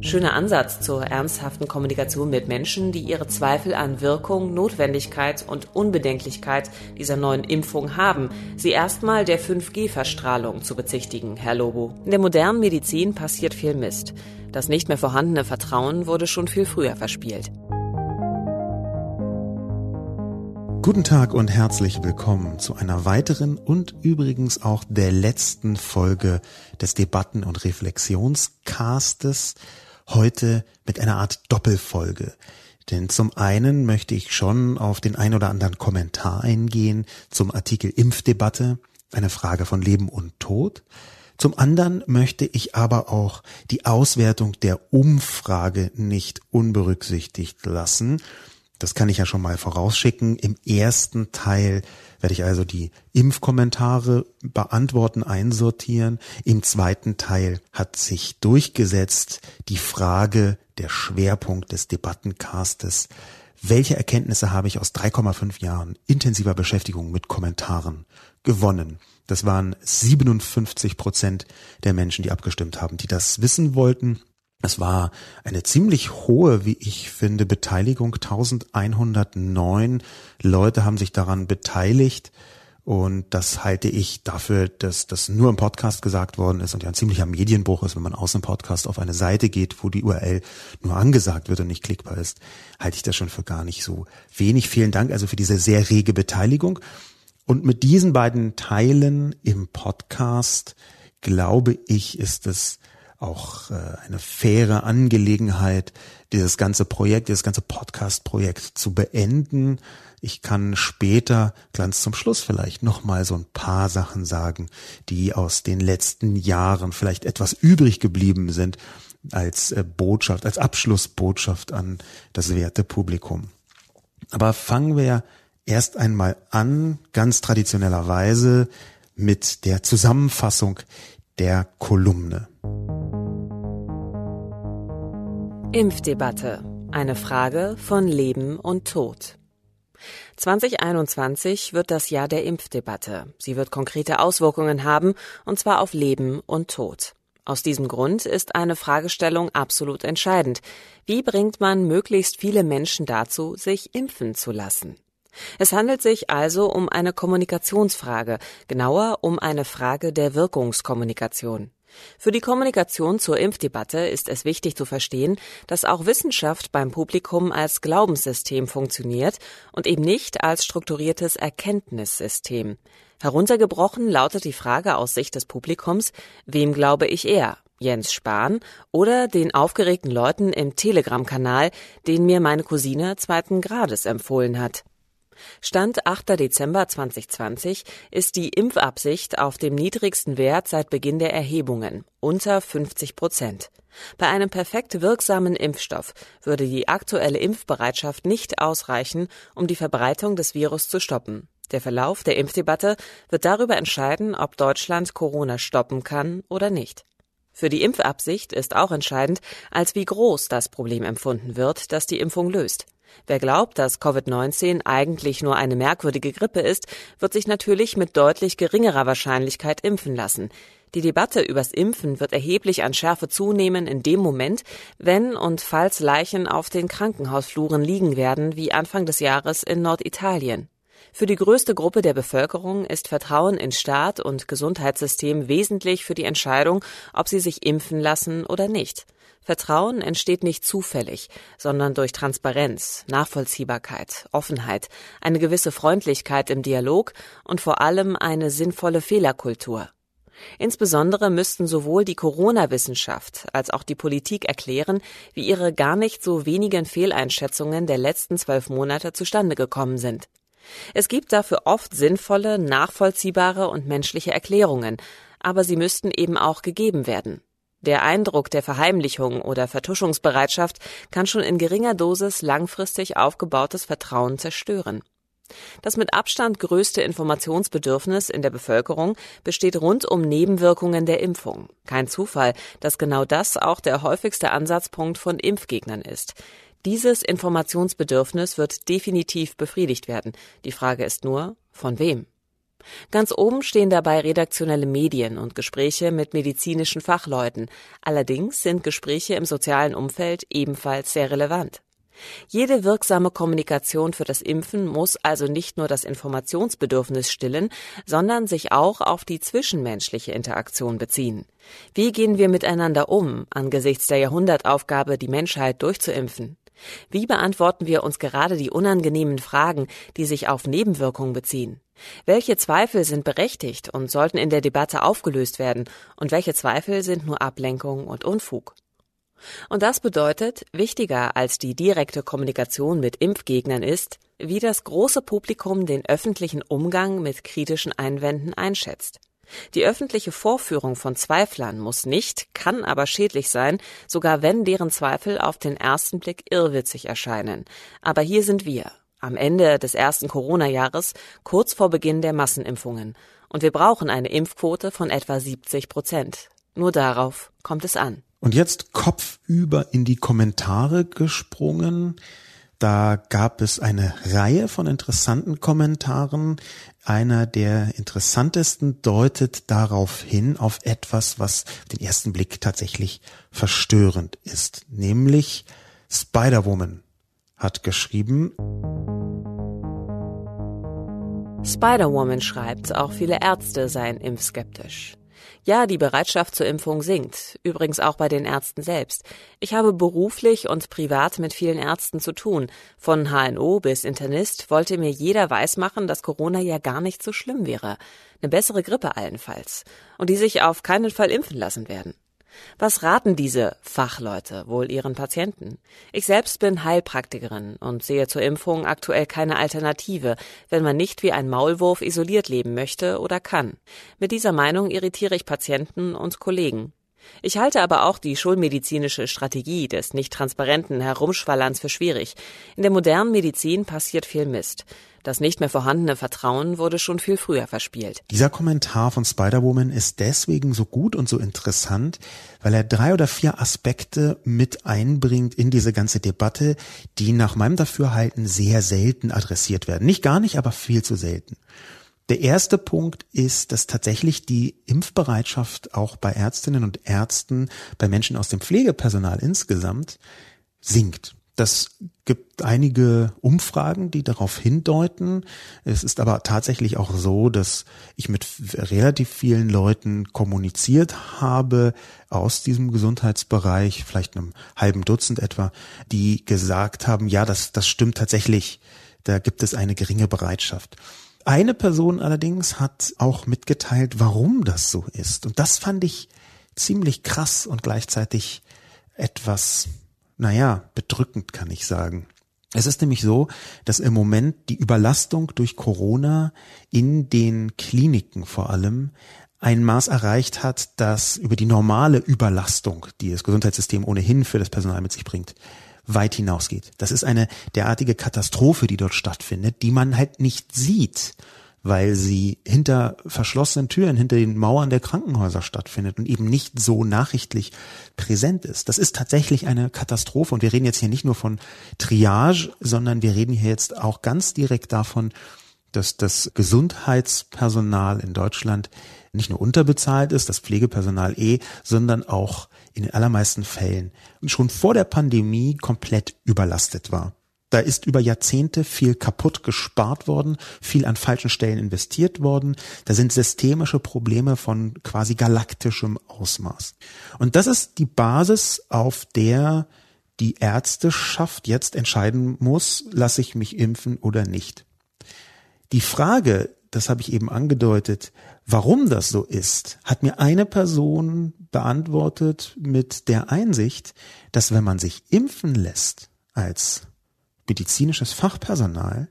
Schöner Ansatz zur ernsthaften Kommunikation mit Menschen, die ihre Zweifel an Wirkung, Notwendigkeit und Unbedenklichkeit dieser neuen Impfung haben, sie erstmal der 5G-Verstrahlung zu bezichtigen, Herr Lobo. In der modernen Medizin passiert viel Mist. Das nicht mehr vorhandene Vertrauen wurde schon viel früher verspielt. Guten Tag und herzlich willkommen zu einer weiteren und übrigens auch der letzten Folge des Debatten- und Reflexionscastes heute mit einer Art Doppelfolge. Denn zum einen möchte ich schon auf den ein oder anderen Kommentar eingehen zum Artikel Impfdebatte, eine Frage von Leben und Tod. Zum anderen möchte ich aber auch die Auswertung der Umfrage nicht unberücksichtigt lassen das kann ich ja schon mal vorausschicken. Im ersten Teil werde ich also die Impfkommentare beantworten, einsortieren. Im zweiten Teil hat sich durchgesetzt die Frage, der Schwerpunkt des Debattencastes. Welche Erkenntnisse habe ich aus 3,5 Jahren intensiver Beschäftigung mit Kommentaren gewonnen? Das waren 57 Prozent der Menschen, die abgestimmt haben, die das wissen wollten. Es war eine ziemlich hohe, wie ich finde, Beteiligung. 1109 Leute haben sich daran beteiligt. Und das halte ich dafür, dass das nur im Podcast gesagt worden ist und ja ein ziemlicher Medienbruch ist, wenn man aus dem Podcast auf eine Seite geht, wo die URL nur angesagt wird und nicht klickbar ist, halte ich das schon für gar nicht so wenig. Vielen Dank also für diese sehr rege Beteiligung. Und mit diesen beiden Teilen im Podcast, glaube ich, ist es auch äh, eine faire Angelegenheit, dieses ganze Projekt, dieses ganze Podcast-Projekt zu beenden. Ich kann später, ganz zum Schluss vielleicht, nochmal so ein paar Sachen sagen, die aus den letzten Jahren vielleicht etwas übrig geblieben sind als äh, Botschaft, als Abschlussbotschaft an das werte Publikum. Aber fangen wir erst einmal an, ganz traditionellerweise, mit der Zusammenfassung der Kolumne. Impfdebatte. Eine Frage von Leben und Tod. 2021 wird das Jahr der Impfdebatte. Sie wird konkrete Auswirkungen haben, und zwar auf Leben und Tod. Aus diesem Grund ist eine Fragestellung absolut entscheidend. Wie bringt man möglichst viele Menschen dazu, sich impfen zu lassen? Es handelt sich also um eine Kommunikationsfrage, genauer um eine Frage der Wirkungskommunikation. Für die Kommunikation zur Impfdebatte ist es wichtig zu verstehen, dass auch Wissenschaft beim Publikum als Glaubenssystem funktioniert und eben nicht als strukturiertes Erkenntnissystem. Heruntergebrochen lautet die Frage aus Sicht des Publikums, wem glaube ich eher? Jens Spahn oder den aufgeregten Leuten im Telegram-Kanal, den mir meine Cousine zweiten Grades empfohlen hat. Stand 8. Dezember 2020 ist die Impfabsicht auf dem niedrigsten Wert seit Beginn der Erhebungen, unter 50 Prozent. Bei einem perfekt wirksamen Impfstoff würde die aktuelle Impfbereitschaft nicht ausreichen, um die Verbreitung des Virus zu stoppen. Der Verlauf der Impfdebatte wird darüber entscheiden, ob Deutschland Corona stoppen kann oder nicht. Für die Impfabsicht ist auch entscheidend, als wie groß das Problem empfunden wird, das die Impfung löst. Wer glaubt, dass Covid-19 eigentlich nur eine merkwürdige Grippe ist, wird sich natürlich mit deutlich geringerer Wahrscheinlichkeit impfen lassen. Die Debatte übers Impfen wird erheblich an Schärfe zunehmen in dem Moment, wenn und falls Leichen auf den Krankenhausfluren liegen werden, wie Anfang des Jahres in Norditalien. Für die größte Gruppe der Bevölkerung ist Vertrauen in Staat und Gesundheitssystem wesentlich für die Entscheidung, ob sie sich impfen lassen oder nicht. Vertrauen entsteht nicht zufällig, sondern durch Transparenz, Nachvollziehbarkeit, Offenheit, eine gewisse Freundlichkeit im Dialog und vor allem eine sinnvolle Fehlerkultur. Insbesondere müssten sowohl die Corona-Wissenschaft als auch die Politik erklären, wie ihre gar nicht so wenigen Fehleinschätzungen der letzten zwölf Monate zustande gekommen sind. Es gibt dafür oft sinnvolle, nachvollziehbare und menschliche Erklärungen, aber sie müssten eben auch gegeben werden. Der Eindruck der Verheimlichung oder Vertuschungsbereitschaft kann schon in geringer Dosis langfristig aufgebautes Vertrauen zerstören. Das mit Abstand größte Informationsbedürfnis in der Bevölkerung besteht rund um Nebenwirkungen der Impfung. Kein Zufall, dass genau das auch der häufigste Ansatzpunkt von Impfgegnern ist. Dieses Informationsbedürfnis wird definitiv befriedigt werden. Die Frage ist nur, von wem? Ganz oben stehen dabei redaktionelle Medien und Gespräche mit medizinischen Fachleuten. Allerdings sind Gespräche im sozialen Umfeld ebenfalls sehr relevant. Jede wirksame Kommunikation für das Impfen muss also nicht nur das Informationsbedürfnis stillen, sondern sich auch auf die zwischenmenschliche Interaktion beziehen. Wie gehen wir miteinander um angesichts der Jahrhundertaufgabe, die Menschheit durchzuimpfen? Wie beantworten wir uns gerade die unangenehmen Fragen, die sich auf Nebenwirkungen beziehen? Welche Zweifel sind berechtigt und sollten in der Debatte aufgelöst werden und welche Zweifel sind nur Ablenkung und Unfug? Und das bedeutet, wichtiger als die direkte Kommunikation mit Impfgegnern ist, wie das große Publikum den öffentlichen Umgang mit kritischen Einwänden einschätzt. Die öffentliche Vorführung von Zweiflern muss nicht, kann aber schädlich sein, sogar wenn deren Zweifel auf den ersten Blick irrwitzig erscheinen. Aber hier sind wir, am Ende des ersten Corona-Jahres, kurz vor Beginn der Massenimpfungen. Und wir brauchen eine Impfquote von etwa 70 Prozent. Nur darauf kommt es an. Und jetzt kopfüber in die Kommentare gesprungen. Da gab es eine Reihe von interessanten Kommentaren. Einer der interessantesten deutet darauf hin, auf etwas, was den ersten Blick tatsächlich verstörend ist. Nämlich Spider-Woman hat geschrieben. Spider-Woman schreibt, auch viele Ärzte seien impfskeptisch. Ja, die Bereitschaft zur Impfung sinkt, übrigens auch bei den Ärzten selbst. Ich habe beruflich und privat mit vielen Ärzten zu tun. Von HNO bis Internist wollte mir jeder weismachen, dass Corona ja gar nicht so schlimm wäre. Eine bessere Grippe allenfalls. Und die sich auf keinen Fall impfen lassen werden. Was raten diese Fachleute wohl ihren Patienten? Ich selbst bin Heilpraktikerin und sehe zur Impfung aktuell keine Alternative, wenn man nicht wie ein Maulwurf isoliert leben möchte oder kann. Mit dieser Meinung irritiere ich Patienten und Kollegen. Ich halte aber auch die schulmedizinische Strategie des nicht transparenten Herumschwallerns für schwierig. In der modernen Medizin passiert viel Mist. Das nicht mehr vorhandene Vertrauen wurde schon viel früher verspielt. Dieser Kommentar von Spider-Woman ist deswegen so gut und so interessant, weil er drei oder vier Aspekte mit einbringt in diese ganze Debatte, die nach meinem Dafürhalten sehr selten adressiert werden. Nicht gar nicht, aber viel zu selten. Der erste Punkt ist, dass tatsächlich die Impfbereitschaft auch bei Ärztinnen und Ärzten, bei Menschen aus dem Pflegepersonal insgesamt sinkt. Das gibt einige Umfragen, die darauf hindeuten. Es ist aber tatsächlich auch so, dass ich mit relativ vielen Leuten kommuniziert habe aus diesem Gesundheitsbereich, vielleicht einem halben Dutzend etwa, die gesagt haben, ja, das, das stimmt tatsächlich. Da gibt es eine geringe Bereitschaft. Eine Person allerdings hat auch mitgeteilt, warum das so ist. Und das fand ich ziemlich krass und gleichzeitig etwas naja, bedrückend kann ich sagen. Es ist nämlich so, dass im Moment die Überlastung durch Corona in den Kliniken vor allem ein Maß erreicht hat, das über die normale Überlastung, die das Gesundheitssystem ohnehin für das Personal mit sich bringt, weit hinausgeht. Das ist eine derartige Katastrophe, die dort stattfindet, die man halt nicht sieht weil sie hinter verschlossenen Türen, hinter den Mauern der Krankenhäuser stattfindet und eben nicht so nachrichtlich präsent ist. Das ist tatsächlich eine Katastrophe und wir reden jetzt hier nicht nur von Triage, sondern wir reden hier jetzt auch ganz direkt davon, dass das Gesundheitspersonal in Deutschland nicht nur unterbezahlt ist, das Pflegepersonal eh, sondern auch in den allermeisten Fällen schon vor der Pandemie komplett überlastet war. Da ist über Jahrzehnte viel kaputt gespart worden, viel an falschen Stellen investiert worden. Da sind systemische Probleme von quasi galaktischem Ausmaß. Und das ist die Basis, auf der die Ärzteschaft jetzt entscheiden muss, lasse ich mich impfen oder nicht. Die Frage, das habe ich eben angedeutet, warum das so ist, hat mir eine Person beantwortet mit der Einsicht, dass wenn man sich impfen lässt als medizinisches Fachpersonal,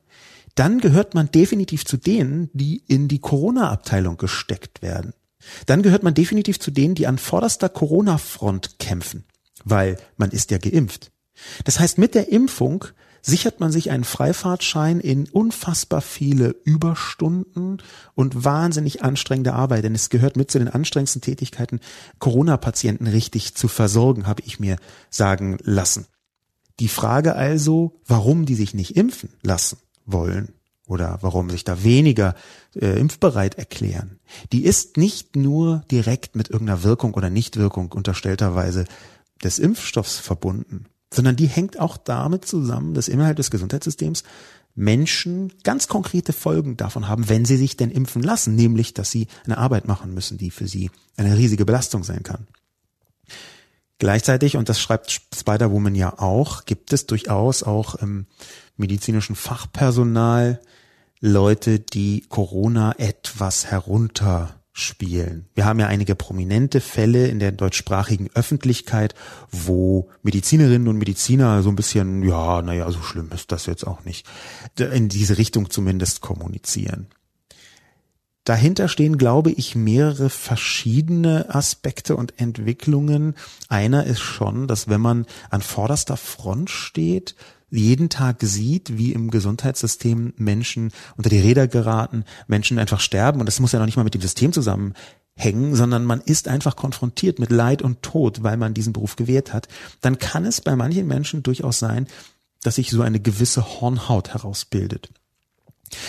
dann gehört man definitiv zu denen, die in die Corona-Abteilung gesteckt werden. Dann gehört man definitiv zu denen, die an vorderster Corona-Front kämpfen, weil man ist ja geimpft. Das heißt, mit der Impfung sichert man sich einen Freifahrtschein in unfassbar viele Überstunden und wahnsinnig anstrengende Arbeit. Denn es gehört mit zu den anstrengendsten Tätigkeiten, Corona-Patienten richtig zu versorgen, habe ich mir sagen lassen. Die Frage also, warum die sich nicht impfen lassen wollen oder warum sich da weniger äh, impfbereit erklären, die ist nicht nur direkt mit irgendeiner Wirkung oder Nichtwirkung unterstellterweise des Impfstoffs verbunden, sondern die hängt auch damit zusammen, dass innerhalb des Gesundheitssystems Menschen ganz konkrete Folgen davon haben, wenn sie sich denn impfen lassen, nämlich, dass sie eine Arbeit machen müssen, die für sie eine riesige Belastung sein kann. Gleichzeitig, und das schreibt Spider-Woman ja auch, gibt es durchaus auch im medizinischen Fachpersonal Leute, die Corona etwas herunterspielen. Wir haben ja einige prominente Fälle in der deutschsprachigen Öffentlichkeit, wo Medizinerinnen und Mediziner so ein bisschen, ja, naja, so schlimm ist das jetzt auch nicht, in diese Richtung zumindest kommunizieren. Dahinter stehen, glaube ich, mehrere verschiedene Aspekte und Entwicklungen. Einer ist schon, dass wenn man an vorderster Front steht, jeden Tag sieht, wie im Gesundheitssystem Menschen unter die Räder geraten, Menschen einfach sterben und das muss ja noch nicht mal mit dem System zusammenhängen, sondern man ist einfach konfrontiert mit Leid und Tod, weil man diesen Beruf gewählt hat, dann kann es bei manchen Menschen durchaus sein, dass sich so eine gewisse Hornhaut herausbildet.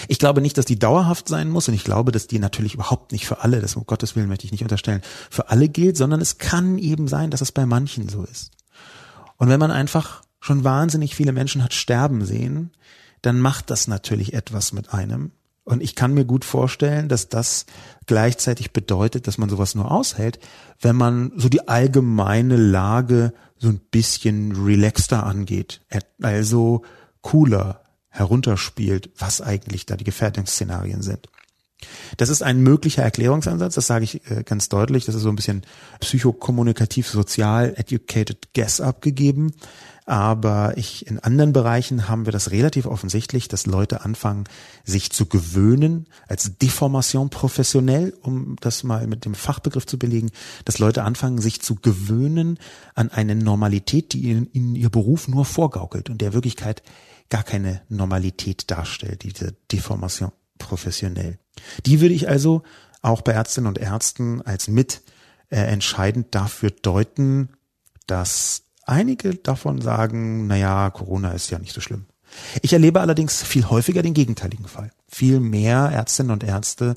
Ich glaube nicht, dass die dauerhaft sein muss und ich glaube, dass die natürlich überhaupt nicht für alle, das um Gottes Willen möchte ich nicht unterstellen, für alle gilt, sondern es kann eben sein, dass es bei manchen so ist. Und wenn man einfach schon wahnsinnig viele Menschen hat sterben sehen, dann macht das natürlich etwas mit einem. Und ich kann mir gut vorstellen, dass das gleichzeitig bedeutet, dass man sowas nur aushält, wenn man so die allgemeine Lage so ein bisschen relaxter angeht. Also cooler, herunterspielt, was eigentlich da die Gefährdungsszenarien sind. Das ist ein möglicher Erklärungsansatz, das sage ich äh, ganz deutlich, das ist so ein bisschen psychokommunikativ, sozial, educated guess abgegeben. Aber ich, in anderen Bereichen haben wir das relativ offensichtlich, dass Leute anfangen, sich zu gewöhnen, als Deformation professionell, um das mal mit dem Fachbegriff zu belegen, dass Leute anfangen, sich zu gewöhnen an eine Normalität, die ihnen, ihnen ihr Beruf nur vorgaukelt und der Wirklichkeit gar keine Normalität darstellt, diese Deformation professionell. Die würde ich also auch bei Ärztinnen und Ärzten als mit äh, entscheidend dafür deuten, dass einige davon sagen, naja, Corona ist ja nicht so schlimm. Ich erlebe allerdings viel häufiger den gegenteiligen Fall. Viel mehr Ärztinnen und Ärzte,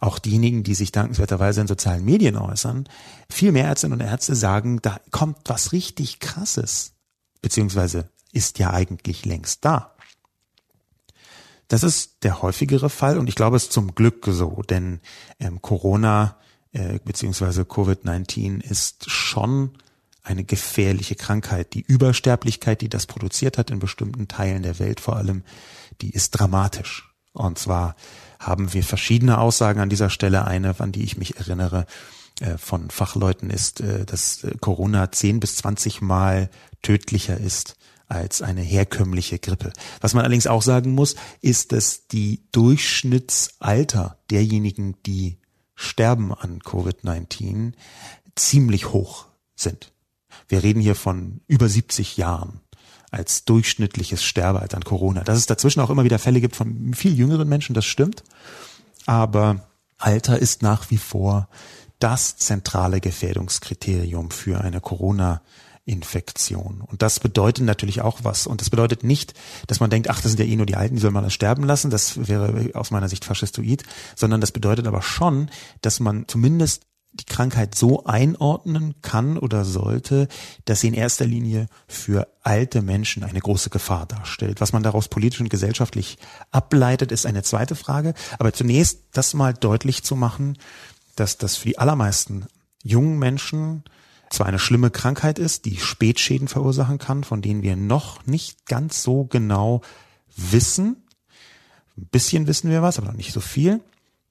auch diejenigen, die sich dankenswerterweise in sozialen Medien äußern, viel mehr Ärztinnen und Ärzte sagen, da kommt was richtig Krasses, beziehungsweise ist ja eigentlich längst da. Das ist der häufigere Fall und ich glaube es ist zum Glück so, denn ähm, Corona äh, beziehungsweise Covid-19 ist schon eine gefährliche Krankheit. Die Übersterblichkeit, die das produziert hat in bestimmten Teilen der Welt vor allem, die ist dramatisch. Und zwar haben wir verschiedene Aussagen an dieser Stelle. Eine, an die ich mich erinnere, äh, von Fachleuten ist, äh, dass äh, Corona 10 bis 20 Mal tödlicher ist als eine herkömmliche Grippe. Was man allerdings auch sagen muss, ist, dass die Durchschnittsalter derjenigen, die sterben an Covid-19, ziemlich hoch sind. Wir reden hier von über 70 Jahren als durchschnittliches Sterbealter an Corona. Dass es dazwischen auch immer wieder Fälle gibt von viel jüngeren Menschen, das stimmt. Aber Alter ist nach wie vor das zentrale Gefährdungskriterium für eine Corona Infektion. Und das bedeutet natürlich auch was. Und das bedeutet nicht, dass man denkt, ach, das sind ja eh nur die Alten, die soll man dann sterben lassen. Das wäre aus meiner Sicht faschistoid. Sondern das bedeutet aber schon, dass man zumindest die Krankheit so einordnen kann oder sollte, dass sie in erster Linie für alte Menschen eine große Gefahr darstellt. Was man daraus politisch und gesellschaftlich ableitet, ist eine zweite Frage. Aber zunächst das mal deutlich zu machen, dass das für die allermeisten jungen Menschen zwar eine schlimme Krankheit ist, die Spätschäden verursachen kann, von denen wir noch nicht ganz so genau wissen. Ein bisschen wissen wir was, aber noch nicht so viel.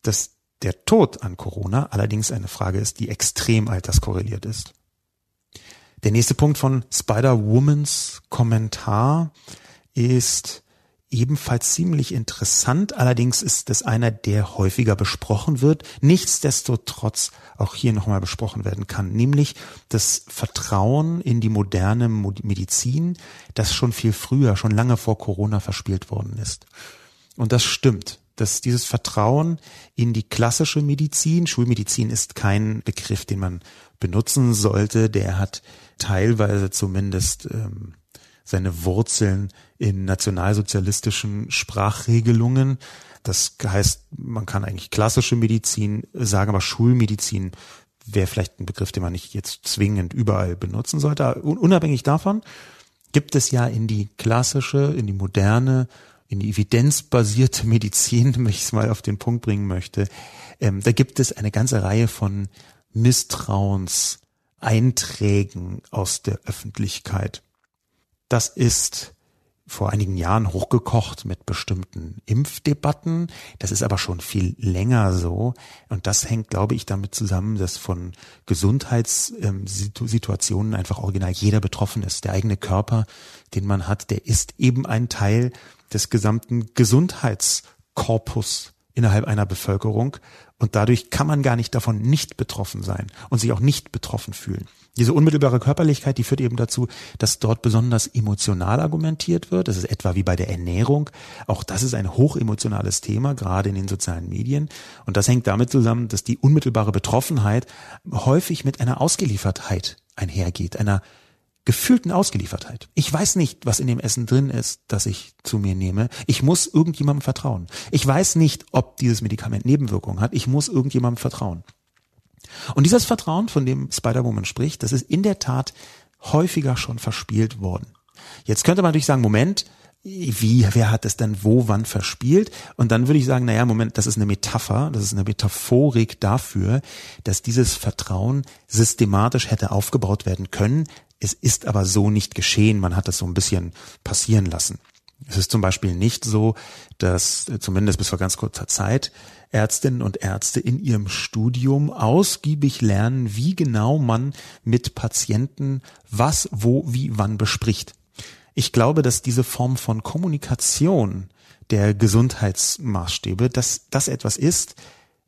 Dass der Tod an Corona allerdings eine Frage ist, die extrem alterskorreliert ist. Der nächste Punkt von Spider-Womans Kommentar ist ebenfalls ziemlich interessant. Allerdings ist es einer, der häufiger besprochen wird, nichtsdestotrotz auch hier nochmal besprochen werden kann, nämlich das Vertrauen in die moderne Medizin, das schon viel früher, schon lange vor Corona verspielt worden ist. Und das stimmt dass dieses Vertrauen in die klassische Medizin, Schulmedizin ist kein Begriff, den man benutzen sollte, der hat teilweise zumindest ähm, seine Wurzeln in nationalsozialistischen Sprachregelungen. Das heißt, man kann eigentlich klassische Medizin sagen, aber Schulmedizin wäre vielleicht ein Begriff, den man nicht jetzt zwingend überall benutzen sollte. Unabhängig davon gibt es ja in die klassische, in die moderne, in die evidenzbasierte Medizin, wenn ich es mal auf den Punkt bringen möchte, ähm, da gibt es eine ganze Reihe von Misstrauenseinträgen aus der Öffentlichkeit. Das ist vor einigen Jahren hochgekocht mit bestimmten Impfdebatten. Das ist aber schon viel länger so. Und das hängt, glaube ich, damit zusammen, dass von Gesundheitssituationen einfach original jeder betroffen ist. Der eigene Körper, den man hat, der ist eben ein Teil des gesamten Gesundheitskorpus innerhalb einer Bevölkerung. Und dadurch kann man gar nicht davon nicht betroffen sein und sich auch nicht betroffen fühlen. Diese unmittelbare Körperlichkeit, die führt eben dazu, dass dort besonders emotional argumentiert wird. Das ist etwa wie bei der Ernährung. Auch das ist ein hochemotionales Thema, gerade in den sozialen Medien. Und das hängt damit zusammen, dass die unmittelbare Betroffenheit häufig mit einer Ausgeliefertheit einhergeht, einer gefühlten Ausgeliefertheit. Ich weiß nicht, was in dem Essen drin ist, das ich zu mir nehme. Ich muss irgendjemandem vertrauen. Ich weiß nicht, ob dieses Medikament Nebenwirkungen hat. Ich muss irgendjemandem vertrauen. Und dieses Vertrauen, von dem Spider-Woman spricht, das ist in der Tat häufiger schon verspielt worden. Jetzt könnte man natürlich sagen, Moment, wie, wer hat es denn wo, wann verspielt? Und dann würde ich sagen, naja, Moment, das ist eine Metapher, das ist eine Metaphorik dafür, dass dieses Vertrauen systematisch hätte aufgebaut werden können. Es ist aber so nicht geschehen, man hat das so ein bisschen passieren lassen. Es ist zum Beispiel nicht so, dass zumindest bis vor ganz kurzer Zeit Ärztinnen und Ärzte in ihrem Studium ausgiebig lernen, wie genau man mit Patienten was, wo, wie, wann bespricht. Ich glaube, dass diese Form von Kommunikation der Gesundheitsmaßstäbe, dass das etwas ist,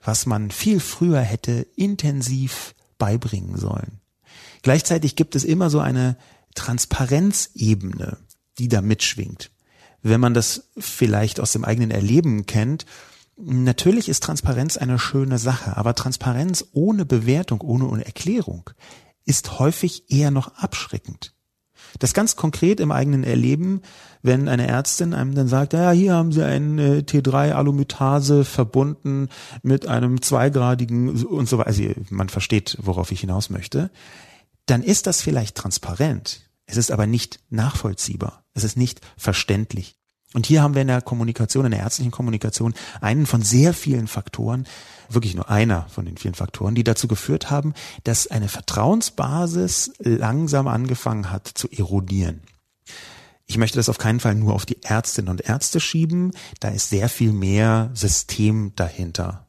was man viel früher hätte intensiv beibringen sollen. Gleichzeitig gibt es immer so eine Transparenzebene, die da mitschwingt. Wenn man das vielleicht aus dem eigenen Erleben kennt, Natürlich ist Transparenz eine schöne Sache, aber Transparenz ohne Bewertung, ohne Erklärung ist häufig eher noch abschreckend. Das ganz konkret im eigenen Erleben, wenn eine Ärztin einem dann sagt, ja, hier haben Sie ein äh, T3-Alumytase verbunden mit einem zweigradigen und so weiter, also man versteht, worauf ich hinaus möchte, dann ist das vielleicht transparent. Es ist aber nicht nachvollziehbar. Es ist nicht verständlich. Und hier haben wir in der Kommunikation, in der ärztlichen Kommunikation einen von sehr vielen Faktoren, wirklich nur einer von den vielen Faktoren, die dazu geführt haben, dass eine Vertrauensbasis langsam angefangen hat zu erodieren. Ich möchte das auf keinen Fall nur auf die Ärztinnen und Ärzte schieben, da ist sehr viel mehr System dahinter.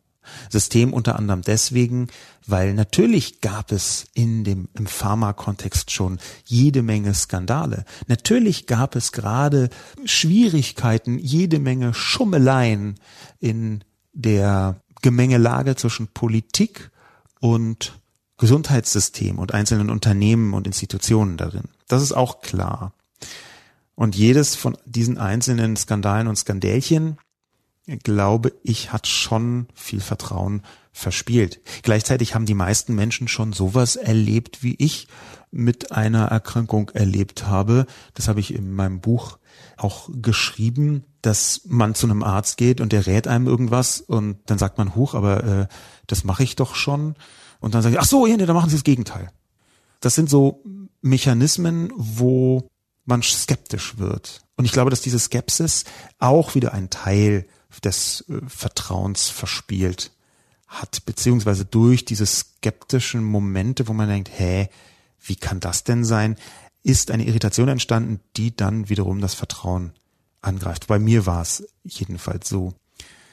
System unter anderem deswegen, weil natürlich gab es in dem, im Pharmakontext schon jede Menge Skandale. Natürlich gab es gerade Schwierigkeiten, jede Menge Schummeleien in der Gemengelage zwischen Politik und Gesundheitssystem und einzelnen Unternehmen und Institutionen darin. Das ist auch klar. Und jedes von diesen einzelnen Skandalen und Skandälchen glaube ich, hat schon viel Vertrauen verspielt. Gleichzeitig haben die meisten Menschen schon sowas erlebt, wie ich mit einer Erkrankung erlebt habe. Das habe ich in meinem Buch auch geschrieben, dass man zu einem Arzt geht und der rät einem irgendwas und dann sagt man, huch, aber äh, das mache ich doch schon. Und dann sage ich, ach so, ja, nee, dann machen Sie das Gegenteil. Das sind so Mechanismen, wo man skeptisch wird. Und ich glaube, dass diese Skepsis auch wieder ein Teil des äh, Vertrauens verspielt hat, beziehungsweise durch diese skeptischen Momente, wo man denkt, hä, wie kann das denn sein, ist eine Irritation entstanden, die dann wiederum das Vertrauen angreift. Bei mir war es jedenfalls so.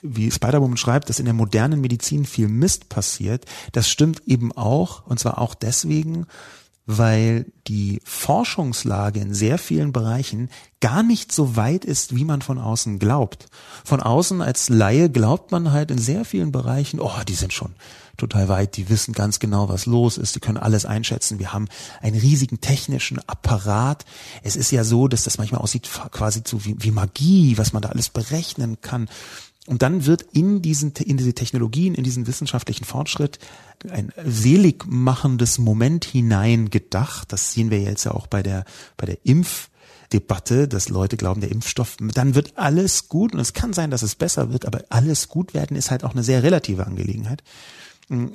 Wie Spider-Woman schreibt, dass in der modernen Medizin viel Mist passiert, das stimmt eben auch, und zwar auch deswegen, weil die Forschungslage in sehr vielen Bereichen gar nicht so weit ist, wie man von außen glaubt. Von außen als Laie glaubt man halt in sehr vielen Bereichen, oh, die sind schon total weit, die wissen ganz genau, was los ist, die können alles einschätzen. Wir haben einen riesigen technischen Apparat. Es ist ja so, dass das manchmal aussieht quasi zu wie, wie Magie, was man da alles berechnen kann. Und dann wird in diesen, in diese Technologien, in diesen wissenschaftlichen Fortschritt ein selig machendes Moment hineingedacht. Das sehen wir jetzt ja auch bei der, bei der Impfdebatte, dass Leute glauben, der Impfstoff, dann wird alles gut und es kann sein, dass es besser wird, aber alles gut werden ist halt auch eine sehr relative Angelegenheit.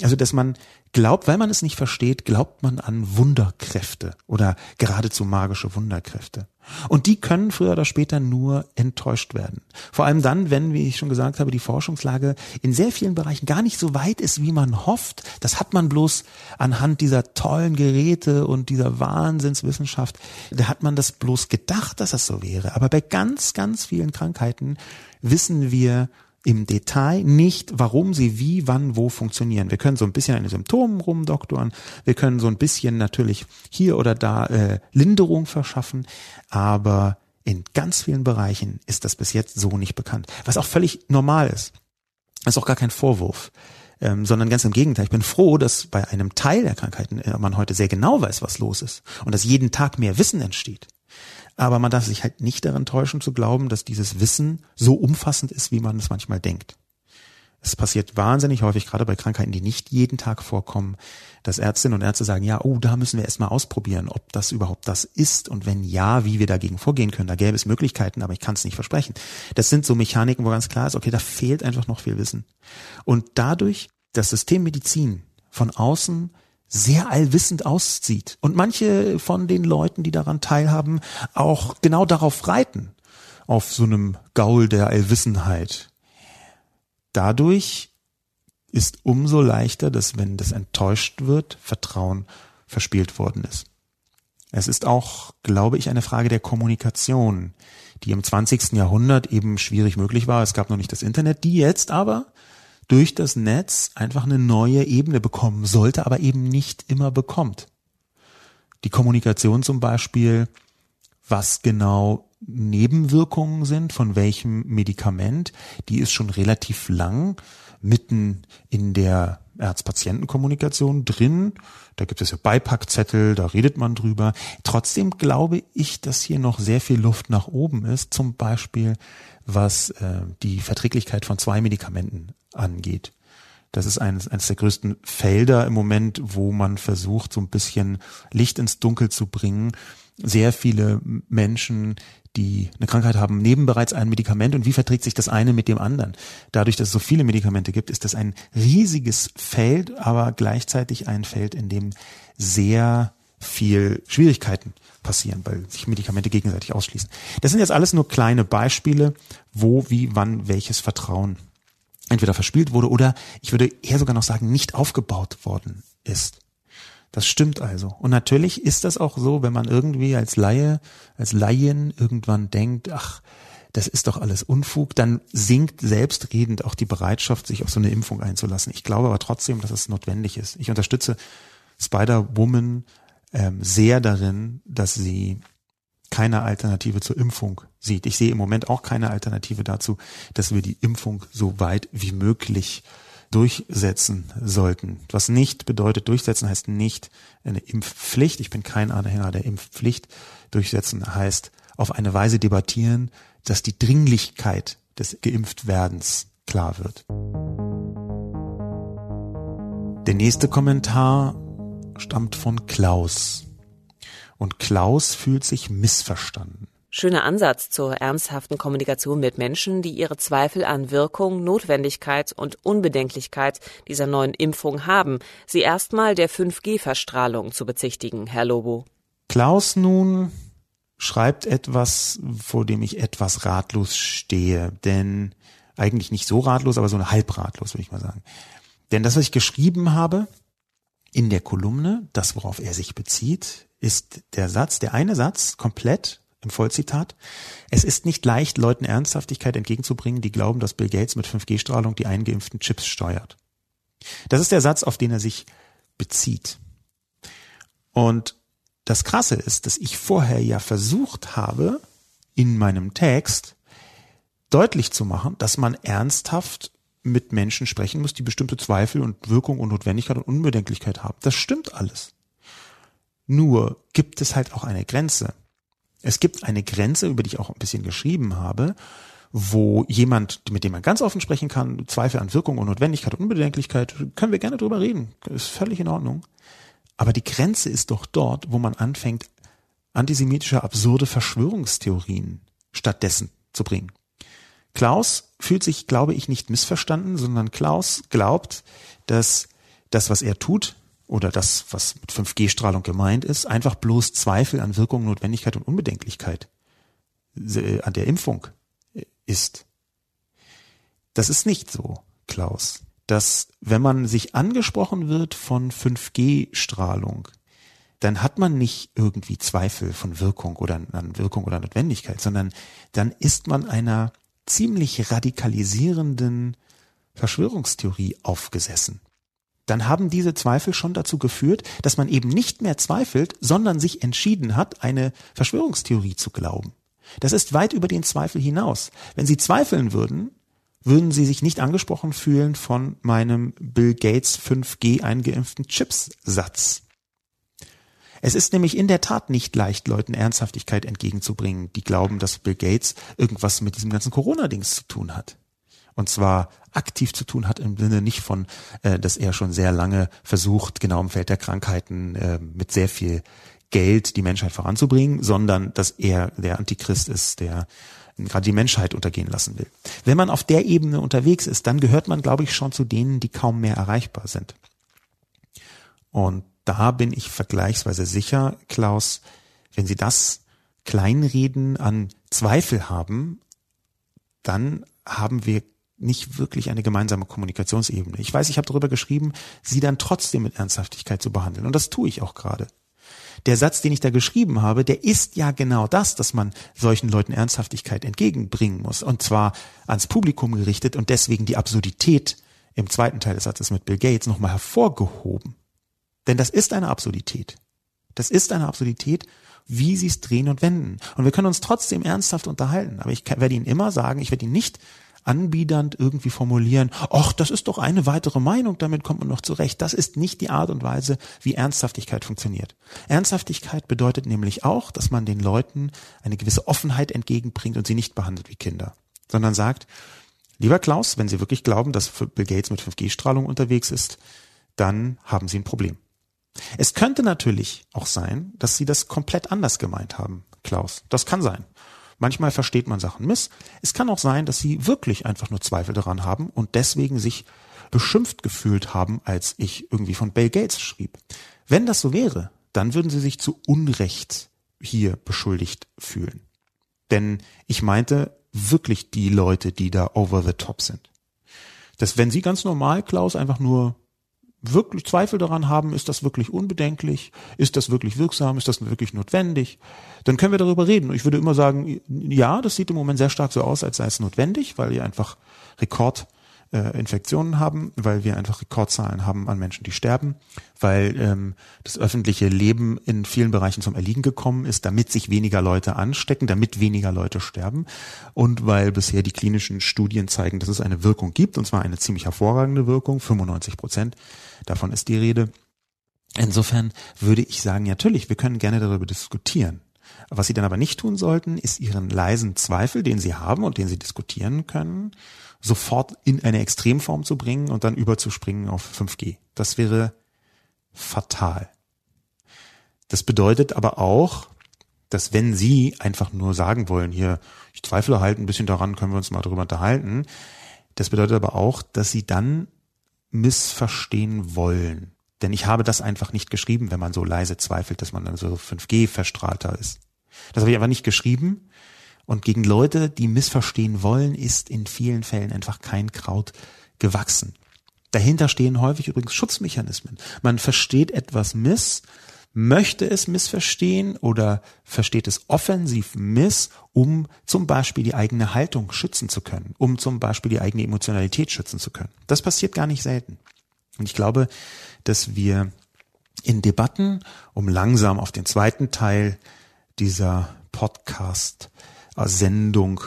Also, dass man glaubt, weil man es nicht versteht, glaubt man an Wunderkräfte oder geradezu magische Wunderkräfte. Und die können früher oder später nur enttäuscht werden. Vor allem dann, wenn, wie ich schon gesagt habe, die Forschungslage in sehr vielen Bereichen gar nicht so weit ist, wie man hofft. Das hat man bloß anhand dieser tollen Geräte und dieser Wahnsinnswissenschaft. Da hat man das bloß gedacht, dass das so wäre. Aber bei ganz, ganz vielen Krankheiten wissen wir, im Detail nicht, warum sie wie, wann, wo funktionieren. Wir können so ein bisschen an den Symptomen rumdoktoren, wir können so ein bisschen natürlich hier oder da äh, Linderung verschaffen, aber in ganz vielen Bereichen ist das bis jetzt so nicht bekannt. Was auch völlig normal ist. Das ist auch gar kein Vorwurf. Ähm, sondern ganz im Gegenteil. Ich bin froh, dass bei einem Teil der Krankheiten äh, man heute sehr genau weiß, was los ist und dass jeden Tag mehr Wissen entsteht. Aber man darf sich halt nicht daran täuschen zu glauben, dass dieses Wissen so umfassend ist, wie man es manchmal denkt. Es passiert wahnsinnig häufig, gerade bei Krankheiten, die nicht jeden Tag vorkommen, dass Ärztinnen und Ärzte sagen, ja, oh, da müssen wir erstmal ausprobieren, ob das überhaupt das ist und wenn ja, wie wir dagegen vorgehen können. Da gäbe es Möglichkeiten, aber ich kann es nicht versprechen. Das sind so Mechaniken, wo ganz klar ist, okay, da fehlt einfach noch viel Wissen. Und dadurch, das System Medizin von außen sehr allwissend aussieht. Und manche von den Leuten, die daran teilhaben, auch genau darauf reiten, auf so einem Gaul der Allwissenheit. Dadurch ist umso leichter, dass wenn das enttäuscht wird, Vertrauen verspielt worden ist. Es ist auch, glaube ich, eine Frage der Kommunikation, die im 20. Jahrhundert eben schwierig möglich war. Es gab noch nicht das Internet, die jetzt aber durch das Netz einfach eine neue Ebene bekommen sollte, aber eben nicht immer bekommt. Die Kommunikation zum Beispiel, was genau Nebenwirkungen sind, von welchem Medikament, die ist schon relativ lang mitten in der Arzt-Patienten-Kommunikation drin. Da gibt es ja Beipackzettel, da redet man drüber. Trotzdem glaube ich, dass hier noch sehr viel Luft nach oben ist, zum Beispiel was äh, die Verträglichkeit von zwei Medikamenten angeht. Das ist eines, eines der größten Felder im Moment, wo man versucht, so ein bisschen Licht ins Dunkel zu bringen. Sehr viele Menschen, die eine Krankheit haben, nehmen bereits ein Medikament und wie verträgt sich das eine mit dem anderen? Dadurch, dass es so viele Medikamente gibt, ist das ein riesiges Feld, aber gleichzeitig ein Feld, in dem sehr viel Schwierigkeiten passieren, weil sich Medikamente gegenseitig ausschließen. Das sind jetzt alles nur kleine Beispiele, wo, wie, wann welches Vertrauen entweder verspielt wurde oder ich würde eher sogar noch sagen, nicht aufgebaut worden ist. Das stimmt also. Und natürlich ist das auch so, wenn man irgendwie als Laie, als Laien irgendwann denkt, ach, das ist doch alles Unfug, dann sinkt selbstredend auch die Bereitschaft, sich auf so eine Impfung einzulassen. Ich glaube aber trotzdem, dass es notwendig ist. Ich unterstütze Spider-Woman ähm, sehr darin, dass sie keine Alternative zur Impfung sieht. Ich sehe im Moment auch keine Alternative dazu, dass wir die Impfung so weit wie möglich durchsetzen sollten. Was nicht bedeutet, durchsetzen heißt nicht eine Impfpflicht. Ich bin kein Anhänger der Impfpflicht. Durchsetzen heißt auf eine Weise debattieren, dass die Dringlichkeit des Geimpftwerdens klar wird. Der nächste Kommentar stammt von Klaus. Und Klaus fühlt sich missverstanden. Schöner Ansatz zur ernsthaften Kommunikation mit Menschen, die ihre Zweifel an Wirkung, Notwendigkeit und Unbedenklichkeit dieser neuen Impfung haben, sie erstmal der 5G-Verstrahlung zu bezichtigen, Herr Lobo. Klaus nun schreibt etwas, vor dem ich etwas ratlos stehe, denn eigentlich nicht so ratlos, aber so eine halbratlos, würde ich mal sagen. Denn das, was ich geschrieben habe in der Kolumne, das, worauf er sich bezieht, ist der Satz, der eine Satz komplett im Vollzitat. Es ist nicht leicht, Leuten Ernsthaftigkeit entgegenzubringen, die glauben, dass Bill Gates mit 5G-Strahlung die eingeimpften Chips steuert. Das ist der Satz, auf den er sich bezieht. Und das Krasse ist, dass ich vorher ja versucht habe, in meinem Text deutlich zu machen, dass man ernsthaft mit Menschen sprechen muss, die bestimmte Zweifel und Wirkung und Notwendigkeit und Unbedenklichkeit haben. Das stimmt alles. Nur gibt es halt auch eine Grenze. Es gibt eine Grenze, über die ich auch ein bisschen geschrieben habe, wo jemand, mit dem man ganz offen sprechen kann, Zweifel an Wirkung und Notwendigkeit und Unbedenklichkeit, können wir gerne drüber reden. Ist völlig in Ordnung. Aber die Grenze ist doch dort, wo man anfängt, antisemitische absurde Verschwörungstheorien stattdessen zu bringen. Klaus fühlt sich, glaube ich, nicht missverstanden, sondern Klaus glaubt, dass das, was er tut, oder das, was mit 5G-Strahlung gemeint ist, einfach bloß Zweifel an Wirkung, Notwendigkeit und Unbedenklichkeit äh, an der Impfung äh, ist. Das ist nicht so, Klaus. Dass, wenn man sich angesprochen wird von 5G-Strahlung, dann hat man nicht irgendwie Zweifel von Wirkung oder an Wirkung oder Notwendigkeit, sondern dann ist man einer ziemlich radikalisierenden Verschwörungstheorie aufgesessen. Dann haben diese Zweifel schon dazu geführt, dass man eben nicht mehr zweifelt, sondern sich entschieden hat, eine Verschwörungstheorie zu glauben. Das ist weit über den Zweifel hinaus. Wenn Sie zweifeln würden, würden Sie sich nicht angesprochen fühlen von meinem Bill Gates 5G eingeimpften Chips-Satz. Es ist nämlich in der Tat nicht leicht, Leuten Ernsthaftigkeit entgegenzubringen, die glauben, dass Bill Gates irgendwas mit diesem ganzen Corona-Dings zu tun hat. Und zwar aktiv zu tun hat im Sinne nicht von, äh, dass er schon sehr lange versucht, genau im Feld der Krankheiten äh, mit sehr viel Geld die Menschheit voranzubringen, sondern dass er der Antichrist ist, der gerade die Menschheit untergehen lassen will. Wenn man auf der Ebene unterwegs ist, dann gehört man, glaube ich, schon zu denen, die kaum mehr erreichbar sind. Und da bin ich vergleichsweise sicher, Klaus, wenn Sie das Kleinreden an Zweifel haben, dann haben wir nicht wirklich eine gemeinsame Kommunikationsebene. Ich weiß, ich habe darüber geschrieben, sie dann trotzdem mit Ernsthaftigkeit zu behandeln. Und das tue ich auch gerade. Der Satz, den ich da geschrieben habe, der ist ja genau das, dass man solchen Leuten Ernsthaftigkeit entgegenbringen muss. Und zwar ans Publikum gerichtet und deswegen die Absurdität im zweiten Teil des Satzes mit Bill Gates nochmal hervorgehoben. Denn das ist eine Absurdität. Das ist eine Absurdität, wie sie es drehen und wenden. Und wir können uns trotzdem ernsthaft unterhalten. Aber ich werde Ihnen immer sagen, ich werde Ihnen nicht anbiedernd irgendwie formulieren, ach, das ist doch eine weitere Meinung, damit kommt man noch zurecht. Das ist nicht die Art und Weise, wie Ernsthaftigkeit funktioniert. Ernsthaftigkeit bedeutet nämlich auch, dass man den Leuten eine gewisse Offenheit entgegenbringt und sie nicht behandelt wie Kinder, sondern sagt, lieber Klaus, wenn Sie wirklich glauben, dass Bill Gates mit 5G-Strahlung unterwegs ist, dann haben Sie ein Problem. Es könnte natürlich auch sein, dass Sie das komplett anders gemeint haben, Klaus. Das kann sein. Manchmal versteht man Sachen miss. Es kann auch sein, dass Sie wirklich einfach nur Zweifel daran haben und deswegen sich beschimpft gefühlt haben, als ich irgendwie von Bill Gates schrieb. Wenn das so wäre, dann würden Sie sich zu Unrecht hier beschuldigt fühlen. Denn ich meinte wirklich die Leute, die da over the top sind. Dass wenn Sie ganz normal, Klaus, einfach nur wirklich Zweifel daran haben, ist das wirklich unbedenklich, ist das wirklich wirksam, ist das wirklich notwendig, dann können wir darüber reden. Ich würde immer sagen, ja, das sieht im Moment sehr stark so aus, als sei es notwendig, weil ihr einfach Rekord äh, Infektionen haben, weil wir einfach Rekordzahlen haben an Menschen, die sterben, weil ähm, das öffentliche Leben in vielen Bereichen zum Erliegen gekommen ist, damit sich weniger Leute anstecken, damit weniger Leute sterben und weil bisher die klinischen Studien zeigen, dass es eine Wirkung gibt, und zwar eine ziemlich hervorragende Wirkung, 95 Prozent davon ist die Rede. Insofern würde ich sagen, natürlich, wir können gerne darüber diskutieren. Was Sie dann aber nicht tun sollten, ist Ihren leisen Zweifel, den Sie haben und den Sie diskutieren können, sofort in eine Extremform zu bringen und dann überzuspringen auf 5G. Das wäre fatal. Das bedeutet aber auch, dass wenn Sie einfach nur sagen wollen, hier, ich zweifle halt ein bisschen daran, können wir uns mal darüber unterhalten, das bedeutet aber auch, dass Sie dann missverstehen wollen. Denn ich habe das einfach nicht geschrieben, wenn man so leise zweifelt, dass man dann so 5G verstrahlter ist. Das habe ich aber nicht geschrieben, und gegen Leute, die missverstehen wollen, ist in vielen Fällen einfach kein Kraut gewachsen. Dahinter stehen häufig übrigens Schutzmechanismen. Man versteht etwas miss, möchte es missverstehen oder versteht es offensiv miss, um zum Beispiel die eigene Haltung schützen zu können, um zum Beispiel die eigene Emotionalität schützen zu können. Das passiert gar nicht selten. Und ich glaube, dass wir in Debatten, um langsam auf den zweiten Teil dieser Podcast-Sendung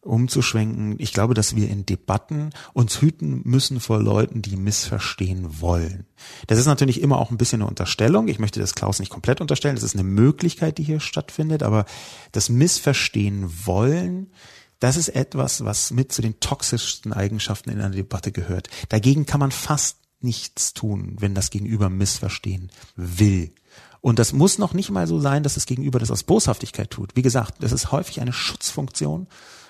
umzuschwenken. Ich glaube, dass wir in Debatten uns hüten müssen vor Leuten, die missverstehen wollen. Das ist natürlich immer auch ein bisschen eine Unterstellung. Ich möchte das Klaus nicht komplett unterstellen. Das ist eine Möglichkeit, die hier stattfindet. Aber das Missverstehen wollen, das ist etwas, was mit zu den toxischsten Eigenschaften in einer Debatte gehört. Dagegen kann man fast nichts tun, wenn das Gegenüber missverstehen will. Und das muss noch nicht mal so sein, dass das Gegenüber das aus Boshaftigkeit tut. Wie gesagt, das ist häufig eine Schutzfunktion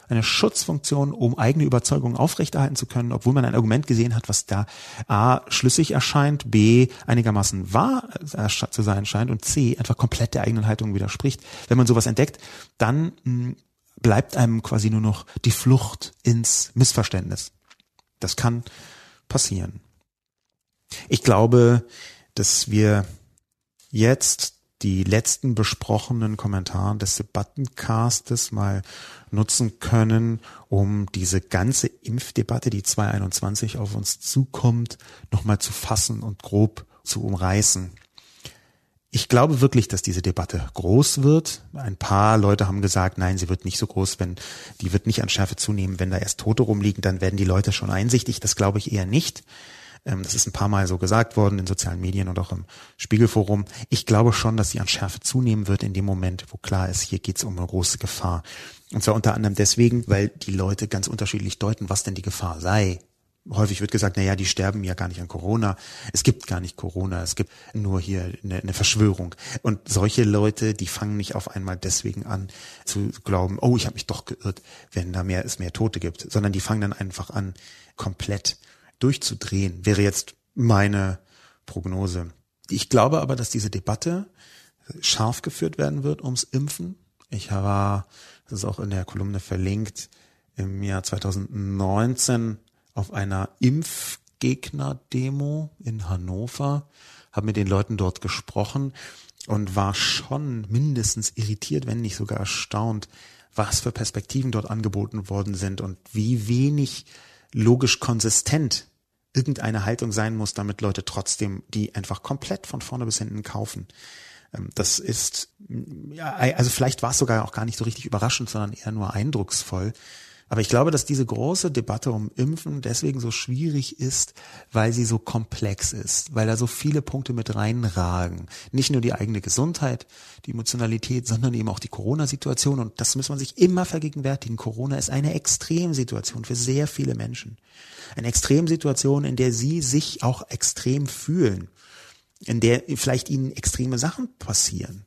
eine Schutzfunktion, um eigene Überzeugungen aufrechterhalten zu können, obwohl man ein Argument gesehen hat, was da A schlüssig erscheint, B einigermaßen wahr zu sein scheint und C einfach komplett der eigenen Haltung widerspricht. Wenn man sowas entdeckt, dann hm, bleibt einem quasi nur noch die Flucht ins Missverständnis. Das kann passieren. Ich glaube, dass wir jetzt die letzten besprochenen Kommentare des Debattencastes mal nutzen können, um diese ganze Impfdebatte, die 2021 auf uns zukommt, nochmal zu fassen und grob zu umreißen. Ich glaube wirklich, dass diese Debatte groß wird. Ein paar Leute haben gesagt, nein, sie wird nicht so groß, wenn die wird nicht an Schärfe zunehmen, wenn da erst Tote rumliegen, dann werden die Leute schon einsichtig. Das glaube ich eher nicht. Ähm, das ist ein paar Mal so gesagt worden in sozialen Medien und auch im Spiegelforum. Ich glaube schon, dass sie an Schärfe zunehmen wird in dem Moment, wo klar ist, hier geht es um eine große Gefahr. Und zwar unter anderem deswegen, weil die Leute ganz unterschiedlich deuten, was denn die Gefahr sei. Häufig wird gesagt, na ja, die sterben ja gar nicht an Corona. Es gibt gar nicht Corona. Es gibt nur hier eine, eine Verschwörung. Und solche Leute, die fangen nicht auf einmal deswegen an zu glauben, oh, ich habe mich doch geirrt, wenn da mehr es mehr Tote gibt, sondern die fangen dann einfach an, komplett durchzudrehen, wäre jetzt meine Prognose. Ich glaube aber, dass diese Debatte scharf geführt werden wird ums Impfen. Ich war, das ist auch in der Kolumne verlinkt, im Jahr 2019 auf einer Impfgegner-Demo in Hannover, habe mit den Leuten dort gesprochen und war schon mindestens irritiert, wenn nicht sogar erstaunt, was für Perspektiven dort angeboten worden sind und wie wenig logisch konsistent irgendeine Haltung sein muss, damit Leute trotzdem die einfach komplett von vorne bis hinten kaufen. Ähm, das ist, ja, also vielleicht war es sogar auch gar nicht so richtig überraschend, sondern eher nur eindrucksvoll, aber ich glaube, dass diese große Debatte um Impfen deswegen so schwierig ist, weil sie so komplex ist, weil da so viele Punkte mit reinragen. Nicht nur die eigene Gesundheit, die Emotionalität, sondern eben auch die Corona-Situation. Und das muss man sich immer vergegenwärtigen. Corona ist eine Extremsituation für sehr viele Menschen. Eine Extremsituation, in der sie sich auch extrem fühlen, in der vielleicht ihnen extreme Sachen passieren.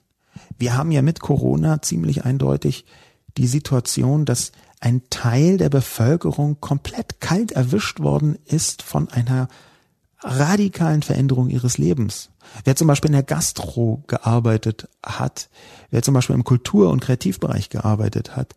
Wir haben ja mit Corona ziemlich eindeutig die Situation, dass ein Teil der Bevölkerung komplett kalt erwischt worden ist von einer radikalen Veränderung ihres Lebens. Wer zum Beispiel in der Gastro gearbeitet hat, wer zum Beispiel im Kultur- und Kreativbereich gearbeitet hat,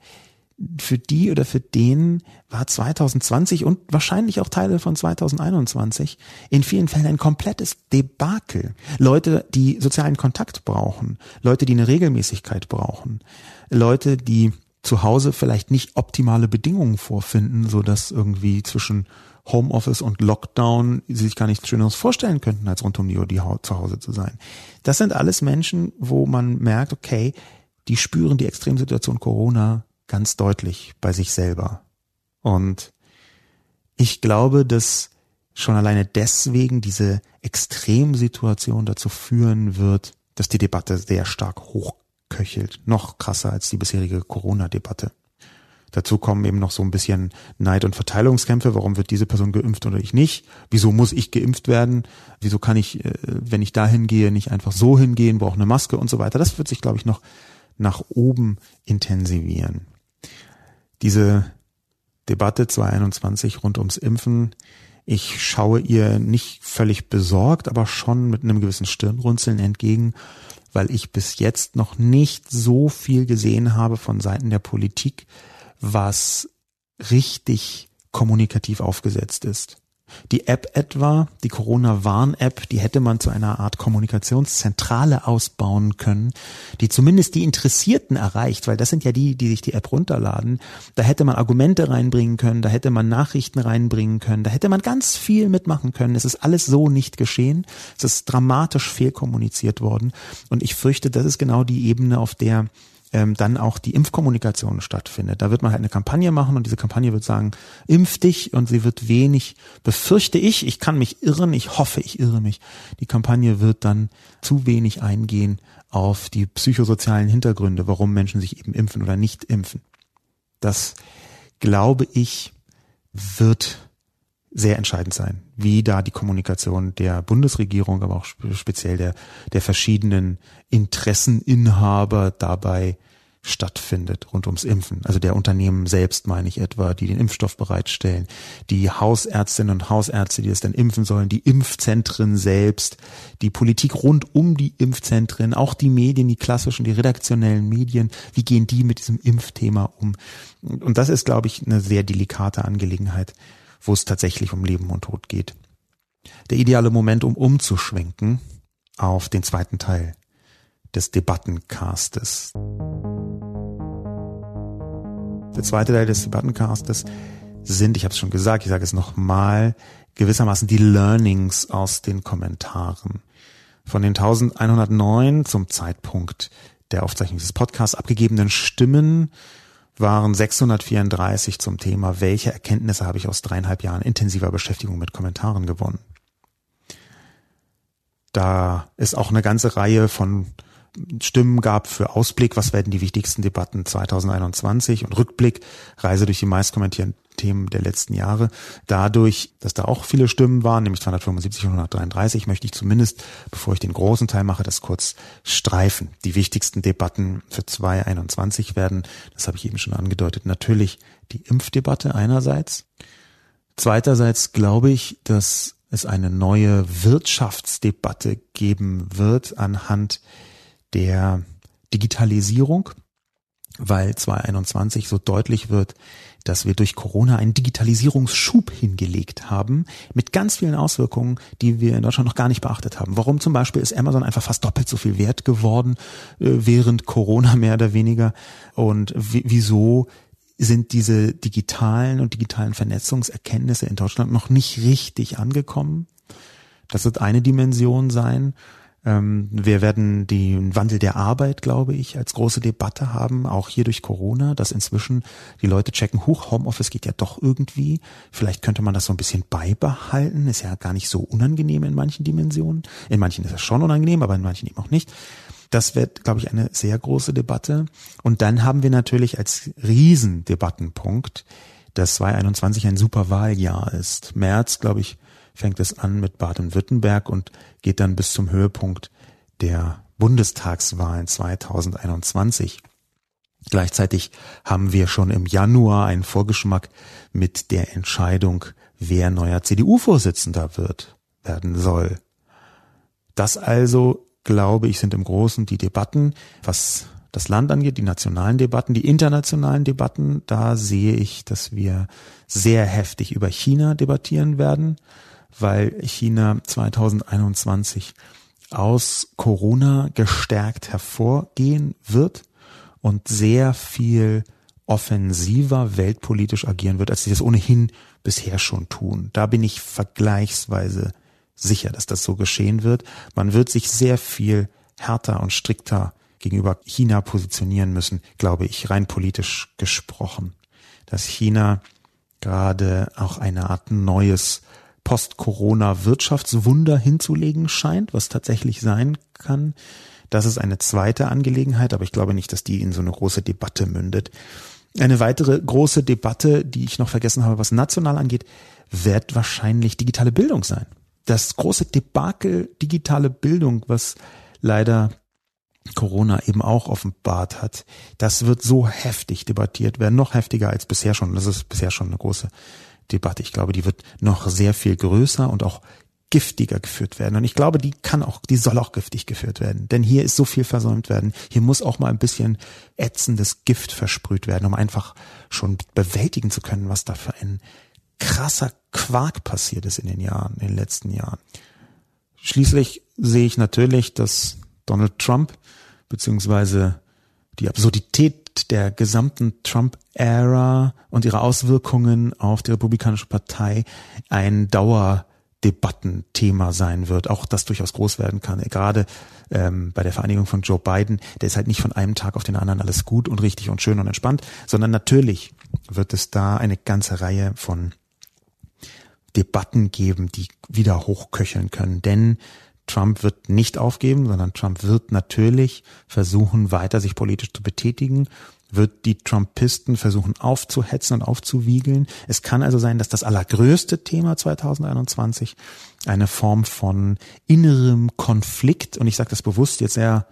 für die oder für den war 2020 und wahrscheinlich auch Teile von 2021 in vielen Fällen ein komplettes Debakel. Leute, die sozialen Kontakt brauchen, Leute, die eine Regelmäßigkeit brauchen, Leute, die zu Hause vielleicht nicht optimale Bedingungen vorfinden, so dass irgendwie zwischen Homeoffice und Lockdown sie sich gar nichts Schöneres vorstellen könnten, als rund um die Uhr die zu Hause zu sein. Das sind alles Menschen, wo man merkt, okay, die spüren die Extremsituation Corona ganz deutlich bei sich selber. Und ich glaube, dass schon alleine deswegen diese Extremsituation dazu führen wird, dass die Debatte sehr stark hoch köchelt. Noch krasser als die bisherige Corona-Debatte. Dazu kommen eben noch so ein bisschen Neid- und Verteilungskämpfe. Warum wird diese Person geimpft oder ich nicht? Wieso muss ich geimpft werden? Wieso kann ich, äh, wenn ich dahin gehe, nicht einfach so hingehen, brauche eine Maske und so weiter? Das wird sich, glaube ich, noch nach oben intensivieren. Diese Debatte 2021 rund ums Impfen, ich schaue ihr nicht völlig besorgt, aber schon mit einem gewissen Stirnrunzeln entgegen weil ich bis jetzt noch nicht so viel gesehen habe von Seiten der Politik, was richtig kommunikativ aufgesetzt ist. Die App etwa, die Corona-Warn-App, die hätte man zu einer Art Kommunikationszentrale ausbauen können, die zumindest die Interessierten erreicht, weil das sind ja die, die sich die App runterladen. Da hätte man Argumente reinbringen können, da hätte man Nachrichten reinbringen können, da hätte man ganz viel mitmachen können. Es ist alles so nicht geschehen. Es ist dramatisch fehlkommuniziert worden. Und ich fürchte, das ist genau die Ebene, auf der ähm, dann auch die Impfkommunikation stattfindet. Da wird man halt eine Kampagne machen und diese Kampagne wird sagen, impf dich und sie wird wenig, befürchte ich, ich kann mich irren, ich hoffe, ich irre mich. Die Kampagne wird dann zu wenig eingehen auf die psychosozialen Hintergründe, warum Menschen sich eben impfen oder nicht impfen. Das glaube ich wird sehr entscheidend sein, wie da die Kommunikation der Bundesregierung, aber auch speziell der, der verschiedenen Interesseninhaber dabei stattfindet rund ums Impfen. Also der Unternehmen selbst meine ich etwa, die den Impfstoff bereitstellen, die Hausärztinnen und Hausärzte, die es dann impfen sollen, die Impfzentren selbst, die Politik rund um die Impfzentren, auch die Medien, die klassischen, die redaktionellen Medien, wie gehen die mit diesem Impfthema um? Und das ist, glaube ich, eine sehr delikate Angelegenheit wo es tatsächlich um Leben und Tod geht. Der ideale Moment, um umzuschwenken auf den zweiten Teil des Debattencastes. Der zweite Teil des Debattencastes sind, ich habe es schon gesagt, ich sage es nochmal, gewissermaßen die Learnings aus den Kommentaren. Von den 1109 zum Zeitpunkt der Aufzeichnung dieses Podcasts abgegebenen Stimmen waren 634 zum Thema, welche Erkenntnisse habe ich aus dreieinhalb Jahren intensiver Beschäftigung mit Kommentaren gewonnen. Da ist auch eine ganze Reihe von Stimmen gab für Ausblick, was werden die wichtigsten Debatten 2021 und Rückblick, Reise durch die meistkommentierten Themen der letzten Jahre. Dadurch, dass da auch viele Stimmen waren, nämlich 275 und 133, möchte ich zumindest, bevor ich den großen Teil mache, das kurz streifen. Die wichtigsten Debatten für 2021 werden, das habe ich eben schon angedeutet, natürlich die Impfdebatte einerseits. Zweiterseits glaube ich, dass es eine neue Wirtschaftsdebatte geben wird anhand der Digitalisierung, weil 2021 so deutlich wird, dass wir durch Corona einen Digitalisierungsschub hingelegt haben mit ganz vielen Auswirkungen, die wir in Deutschland noch gar nicht beachtet haben. Warum zum Beispiel ist Amazon einfach fast doppelt so viel wert geworden äh, während Corona mehr oder weniger und wieso sind diese digitalen und digitalen Vernetzungserkenntnisse in Deutschland noch nicht richtig angekommen? Das wird eine Dimension sein. Ähm, wir werden den Wandel der Arbeit, glaube ich, als große Debatte haben, auch hier durch Corona, dass inzwischen die Leute checken, huch, Homeoffice geht ja doch irgendwie. Vielleicht könnte man das so ein bisschen beibehalten. Ist ja gar nicht so unangenehm in manchen Dimensionen. In manchen ist es schon unangenehm, aber in manchen eben auch nicht. Das wird, glaube ich, eine sehr große Debatte. Und dann haben wir natürlich als Riesendebattenpunkt, dass 2021 ein super Wahljahr ist. März, glaube ich, fängt es an mit Baden-Württemberg und geht dann bis zum Höhepunkt der Bundestagswahlen 2021. Gleichzeitig haben wir schon im Januar einen Vorgeschmack mit der Entscheidung, wer neuer CDU-Vorsitzender wird, werden soll. Das also, glaube ich, sind im Großen die Debatten, was das Land angeht, die nationalen Debatten, die internationalen Debatten. Da sehe ich, dass wir sehr heftig über China debattieren werden weil China 2021 aus Corona gestärkt hervorgehen wird und sehr viel offensiver weltpolitisch agieren wird, als sie das ohnehin bisher schon tun. Da bin ich vergleichsweise sicher, dass das so geschehen wird. Man wird sich sehr viel härter und strikter gegenüber China positionieren müssen, glaube ich, rein politisch gesprochen. Dass China gerade auch eine Art neues Post-Corona-Wirtschaftswunder hinzulegen scheint, was tatsächlich sein kann. Das ist eine zweite Angelegenheit, aber ich glaube nicht, dass die in so eine große Debatte mündet. Eine weitere große Debatte, die ich noch vergessen habe, was national angeht, wird wahrscheinlich digitale Bildung sein. Das große Debakel digitale Bildung, was leider Corona eben auch offenbart hat, das wird so heftig debattiert werden, noch heftiger als bisher schon. Das ist bisher schon eine große Debatte. Ich glaube, die wird noch sehr viel größer und auch giftiger geführt werden. Und ich glaube, die kann auch, die soll auch giftig geführt werden. Denn hier ist so viel versäumt werden. Hier muss auch mal ein bisschen ätzendes Gift versprüht werden, um einfach schon bewältigen zu können, was da für ein krasser Quark passiert ist in den Jahren, in den letzten Jahren. Schließlich sehe ich natürlich, dass Donald Trump beziehungsweise die Absurdität der gesamten Trump-Ära und ihre Auswirkungen auf die Republikanische Partei ein Dauerdebattenthema sein wird, auch das durchaus groß werden kann. Gerade ähm, bei der Vereinigung von Joe Biden, der ist halt nicht von einem Tag auf den anderen alles gut und richtig und schön und entspannt, sondern natürlich wird es da eine ganze Reihe von Debatten geben, die wieder hochköcheln können. Denn Trump wird nicht aufgeben, sondern Trump wird natürlich versuchen, weiter sich politisch zu betätigen, wird die Trumpisten versuchen aufzuhetzen und aufzuwiegeln. Es kann also sein, dass das allergrößte Thema 2021 eine Form von innerem Konflikt, und ich sage das bewusst jetzt sehr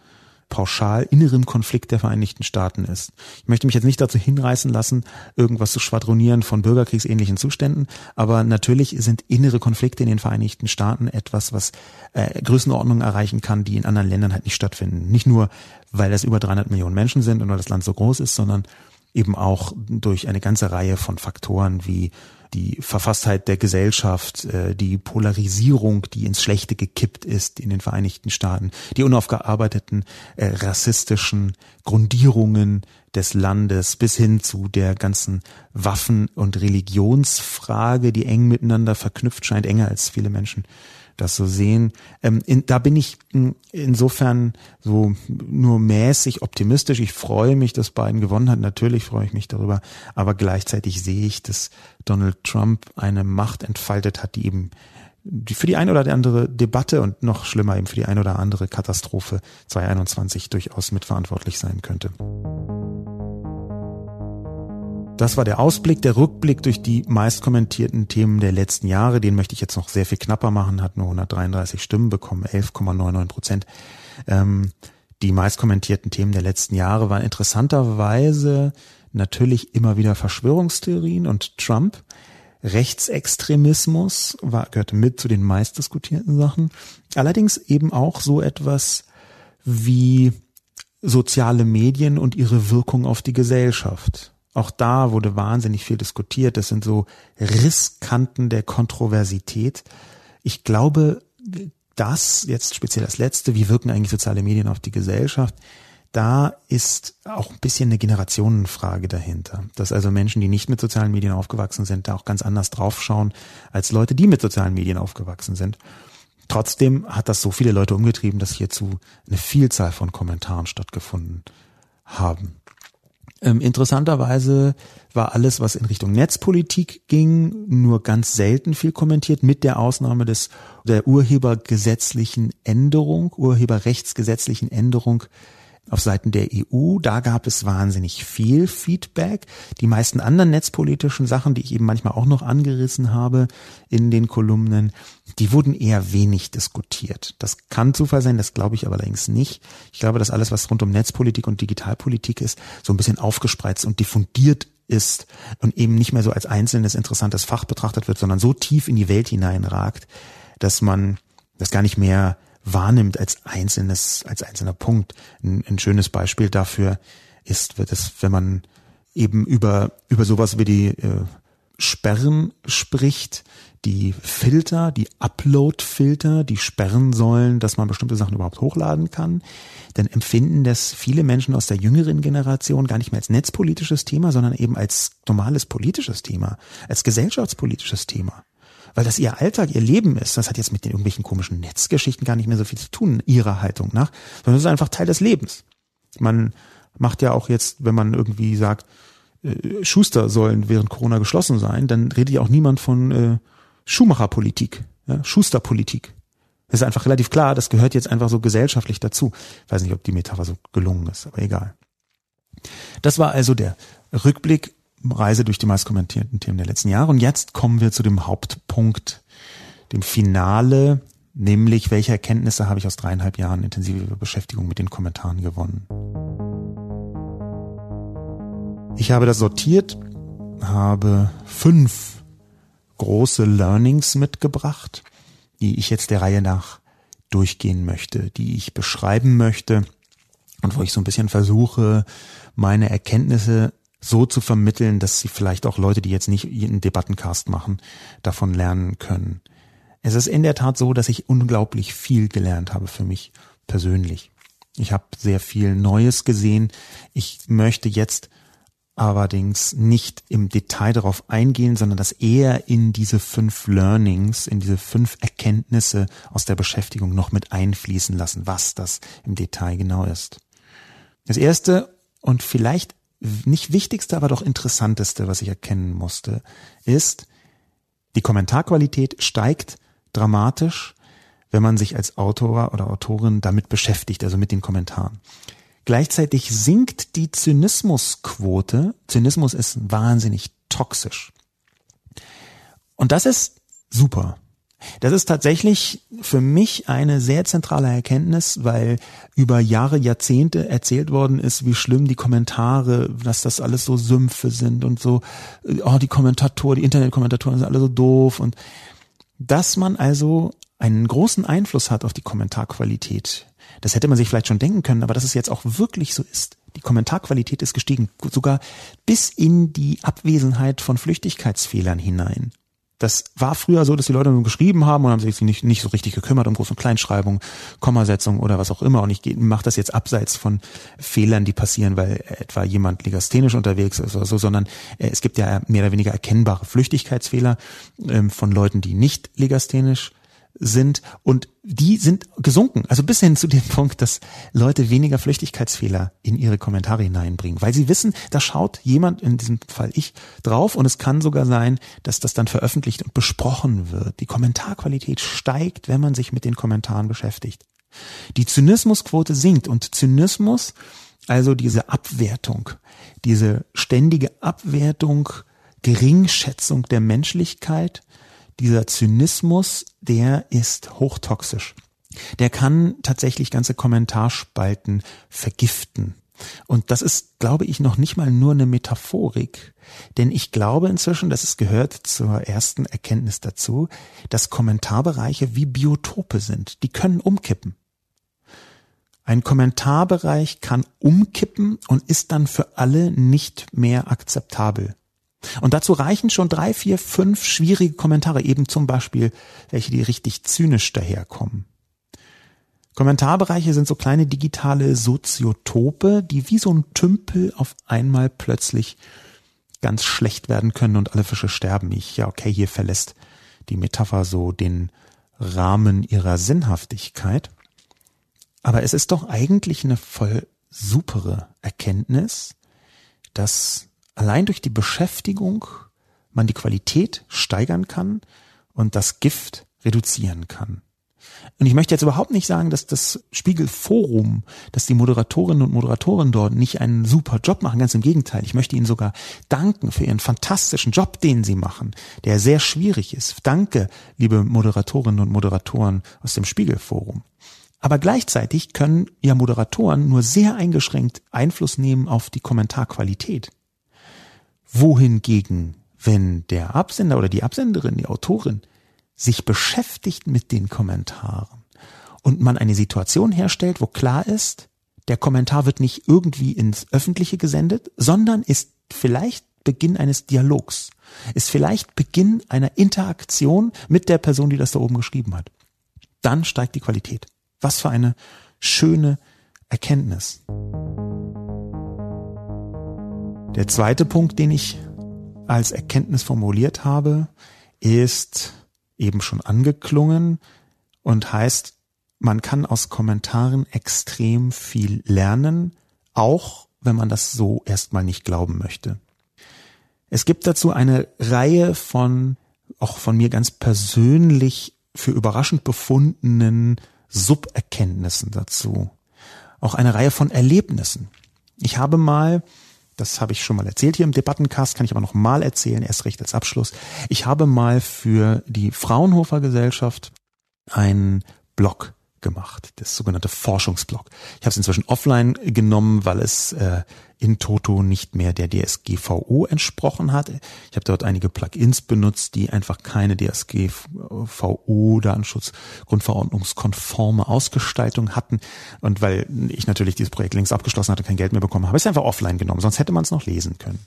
pauschal innerem Konflikt der Vereinigten Staaten ist. Ich möchte mich jetzt nicht dazu hinreißen lassen, irgendwas zu schwadronieren von bürgerkriegsähnlichen Zuständen, aber natürlich sind innere Konflikte in den Vereinigten Staaten etwas, was äh, Größenordnungen erreichen kann, die in anderen Ländern halt nicht stattfinden. Nicht nur, weil das über 300 Millionen Menschen sind und weil das Land so groß ist, sondern eben auch durch eine ganze Reihe von Faktoren wie die Verfasstheit der Gesellschaft, äh, die Polarisierung, die ins Schlechte gekippt ist in den Vereinigten Staaten, die unaufgearbeiteten äh, rassistischen Grundierungen des Landes bis hin zu der ganzen Waffen- und Religionsfrage, die eng miteinander verknüpft scheint, enger als viele Menschen das so sehen. Ähm, in, da bin ich hm, insofern so nur mäßig optimistisch. Ich freue mich, dass Biden gewonnen hat. Natürlich freue ich mich darüber. Aber gleichzeitig sehe ich, dass Donald Trump eine Macht entfaltet hat, die eben für die ein oder andere Debatte und noch schlimmer eben für die ein oder andere Katastrophe 2021 durchaus mitverantwortlich sein könnte. Das war der Ausblick, der Rückblick durch die meist kommentierten Themen der letzten Jahre. Den möchte ich jetzt noch sehr viel knapper machen, hat nur 133 Stimmen bekommen, 11,99 Prozent. Ähm, die meist kommentierten Themen der letzten Jahre waren interessanterweise natürlich immer wieder Verschwörungstheorien und Trump. Rechtsextremismus war, gehörte mit zu den meist diskutierten Sachen. Allerdings eben auch so etwas wie soziale Medien und ihre Wirkung auf die Gesellschaft. Auch da wurde wahnsinnig viel diskutiert. Das sind so Risskanten der Kontroversität. Ich glaube, das jetzt speziell das letzte, wie wirken eigentlich soziale Medien auf die Gesellschaft? Da ist auch ein bisschen eine Generationenfrage dahinter. Dass also Menschen, die nicht mit sozialen Medien aufgewachsen sind, da auch ganz anders draufschauen als Leute, die mit sozialen Medien aufgewachsen sind. Trotzdem hat das so viele Leute umgetrieben, dass hierzu eine Vielzahl von Kommentaren stattgefunden haben. Ähm, interessanterweise war alles, was in Richtung Netzpolitik ging, nur ganz selten viel kommentiert, mit der Ausnahme des der urhebergesetzlichen Änderung, urheberrechtsgesetzlichen Änderung auf Seiten der EU. Da gab es wahnsinnig viel Feedback. Die meisten anderen netzpolitischen Sachen, die ich eben manchmal auch noch angerissen habe in den Kolumnen, die wurden eher wenig diskutiert. Das kann Zufall sein, das glaube ich aber allerdings nicht. Ich glaube, dass alles, was rund um Netzpolitik und Digitalpolitik ist, so ein bisschen aufgespreizt und diffundiert ist und eben nicht mehr so als einzelnes interessantes Fach betrachtet wird, sondern so tief in die Welt hineinragt, dass man das gar nicht mehr wahrnimmt als einzelnes, als einzelner Punkt. Ein, ein schönes Beispiel dafür ist, wird es, wenn man eben über, über sowas wie die äh, Sperren spricht, die Filter, die Upload-Filter, die sperren sollen, dass man bestimmte Sachen überhaupt hochladen kann, dann empfinden das viele Menschen aus der jüngeren Generation gar nicht mehr als netzpolitisches Thema, sondern eben als normales politisches Thema, als gesellschaftspolitisches Thema weil das ihr Alltag, ihr Leben ist. Das hat jetzt mit den irgendwelchen komischen Netzgeschichten gar nicht mehr so viel zu tun, ihrer Haltung nach, sondern es ist einfach Teil des Lebens. Man macht ja auch jetzt, wenn man irgendwie sagt, äh, Schuster sollen während Corona geschlossen sein, dann redet ja auch niemand von äh, Schuhmacherpolitik, Schusterpolitik. Das ist einfach relativ klar, das gehört jetzt einfach so gesellschaftlich dazu. Ich weiß nicht, ob die Metapher so gelungen ist, aber egal. Das war also der Rückblick Reise durch die meist kommentierten Themen der letzten Jahre. Und jetzt kommen wir zu dem Hauptpunkt, dem Finale, nämlich welche Erkenntnisse habe ich aus dreieinhalb Jahren intensiver Beschäftigung mit den Kommentaren gewonnen. Ich habe das sortiert, habe fünf große Learnings mitgebracht, die ich jetzt der Reihe nach durchgehen möchte, die ich beschreiben möchte und wo ich so ein bisschen versuche, meine Erkenntnisse so zu vermitteln, dass sie vielleicht auch Leute, die jetzt nicht einen Debattencast machen, davon lernen können. Es ist in der Tat so, dass ich unglaublich viel gelernt habe für mich persönlich. Ich habe sehr viel Neues gesehen. Ich möchte jetzt allerdings nicht im Detail darauf eingehen, sondern das eher in diese fünf Learnings, in diese fünf Erkenntnisse aus der Beschäftigung noch mit einfließen lassen, was das im Detail genau ist. Das erste und vielleicht nicht wichtigste, aber doch interessanteste, was ich erkennen musste, ist, die Kommentarqualität steigt dramatisch, wenn man sich als Autor oder Autorin damit beschäftigt, also mit den Kommentaren. Gleichzeitig sinkt die Zynismusquote. Zynismus ist wahnsinnig toxisch. Und das ist super. Das ist tatsächlich für mich eine sehr zentrale Erkenntnis, weil über Jahre, Jahrzehnte erzählt worden ist, wie schlimm die Kommentare, dass das alles so Sümpfe sind und so, oh, die Kommentatoren, die Internetkommentatoren sind alle so doof und dass man also einen großen Einfluss hat auf die Kommentarqualität. Das hätte man sich vielleicht schon denken können, aber dass es jetzt auch wirklich so ist. Die Kommentarqualität ist gestiegen, sogar bis in die Abwesenheit von Flüchtigkeitsfehlern hinein. Das war früher so, dass die Leute nur geschrieben haben und haben sich nicht, nicht so richtig gekümmert um Groß- und Kleinschreibung, Kommasetzung oder was auch immer. Und ich mache das jetzt abseits von Fehlern, die passieren, weil etwa jemand legasthenisch unterwegs ist oder so, sondern äh, es gibt ja mehr oder weniger erkennbare Flüchtigkeitsfehler ähm, von Leuten, die nicht legasthenisch sind und die sind gesunken. Also bis hin zu dem Punkt, dass Leute weniger Flüchtigkeitsfehler in ihre Kommentare hineinbringen, weil sie wissen, da schaut jemand, in diesem Fall ich, drauf und es kann sogar sein, dass das dann veröffentlicht und besprochen wird. Die Kommentarqualität steigt, wenn man sich mit den Kommentaren beschäftigt. Die Zynismusquote sinkt und Zynismus, also diese Abwertung, diese ständige Abwertung, Geringschätzung der Menschlichkeit, dieser Zynismus, der ist hochtoxisch. Der kann tatsächlich ganze Kommentarspalten vergiften. Und das ist, glaube ich, noch nicht mal nur eine Metaphorik. Denn ich glaube inzwischen, dass es gehört zur ersten Erkenntnis dazu, dass Kommentarbereiche wie Biotope sind. Die können umkippen. Ein Kommentarbereich kann umkippen und ist dann für alle nicht mehr akzeptabel. Und dazu reichen schon drei, vier, fünf schwierige Kommentare, eben zum Beispiel welche, die richtig zynisch daherkommen. Kommentarbereiche sind so kleine digitale Soziotope, die wie so ein Tümpel auf einmal plötzlich ganz schlecht werden können und alle Fische sterben. Ich, ja, okay, hier verlässt die Metapher so den Rahmen ihrer Sinnhaftigkeit. Aber es ist doch eigentlich eine voll supere Erkenntnis, dass allein durch die Beschäftigung man die Qualität steigern kann und das Gift reduzieren kann. Und ich möchte jetzt überhaupt nicht sagen, dass das Spiegelforum, dass die Moderatorinnen und Moderatoren dort nicht einen super Job machen. Ganz im Gegenteil. Ich möchte ihnen sogar danken für ihren fantastischen Job, den sie machen, der sehr schwierig ist. Danke, liebe Moderatorinnen und Moderatoren aus dem Spiegelforum. Aber gleichzeitig können ja Moderatoren nur sehr eingeschränkt Einfluss nehmen auf die Kommentarqualität wohingegen, wenn der Absender oder die Absenderin, die Autorin, sich beschäftigt mit den Kommentaren und man eine Situation herstellt, wo klar ist, der Kommentar wird nicht irgendwie ins Öffentliche gesendet, sondern ist vielleicht Beginn eines Dialogs, ist vielleicht Beginn einer Interaktion mit der Person, die das da oben geschrieben hat. Dann steigt die Qualität. Was für eine schöne Erkenntnis. Der zweite Punkt, den ich als Erkenntnis formuliert habe, ist eben schon angeklungen und heißt, man kann aus Kommentaren extrem viel lernen, auch wenn man das so erstmal nicht glauben möchte. Es gibt dazu eine Reihe von, auch von mir ganz persönlich für überraschend befundenen Suberkenntnissen dazu. Auch eine Reihe von Erlebnissen. Ich habe mal das habe ich schon mal erzählt hier im Debattencast, kann ich aber noch mal erzählen, erst recht als Abschluss. Ich habe mal für die Fraunhofer Gesellschaft einen Blog gemacht, das sogenannte Forschungsblog. Ich habe es inzwischen offline genommen, weil es äh, in Toto nicht mehr der DSGVO entsprochen hat. Ich habe dort einige Plugins benutzt, die einfach keine DSGVO Datenschutz Grundverordnungskonforme Ausgestaltung hatten und weil ich natürlich dieses Projekt längst abgeschlossen hatte, kein Geld mehr bekommen habe, es einfach offline genommen, sonst hätte man es noch lesen können.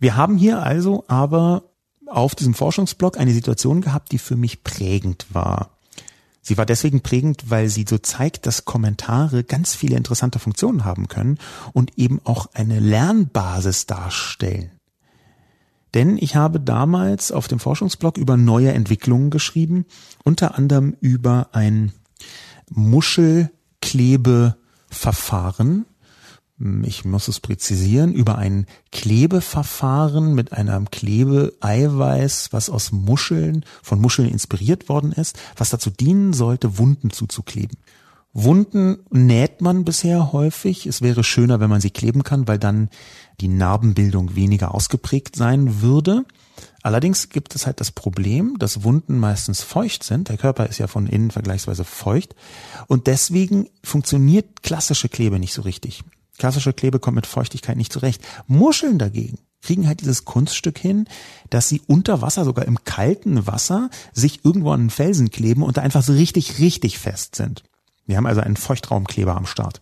Wir haben hier also aber auf diesem Forschungsblog eine Situation gehabt, die für mich prägend war. Sie war deswegen prägend, weil sie so zeigt, dass Kommentare ganz viele interessante Funktionen haben können und eben auch eine Lernbasis darstellen. Denn ich habe damals auf dem Forschungsblog über neue Entwicklungen geschrieben, unter anderem über ein Muschelklebeverfahren, ich muss es präzisieren, über ein Klebeverfahren mit einem Klebeeiweiß, was aus Muscheln, von Muscheln inspiriert worden ist, was dazu dienen sollte, Wunden zuzukleben. Wunden näht man bisher häufig. Es wäre schöner, wenn man sie kleben kann, weil dann die Narbenbildung weniger ausgeprägt sein würde. Allerdings gibt es halt das Problem, dass Wunden meistens feucht sind. Der Körper ist ja von innen vergleichsweise feucht. Und deswegen funktioniert klassische Klebe nicht so richtig. Klassische Klebe kommt mit Feuchtigkeit nicht zurecht. Muscheln dagegen kriegen halt dieses Kunststück hin, dass sie unter Wasser, sogar im kalten Wasser, sich irgendwo an einen Felsen kleben und da einfach so richtig, richtig fest sind. Wir haben also einen Feuchtraumkleber am Start.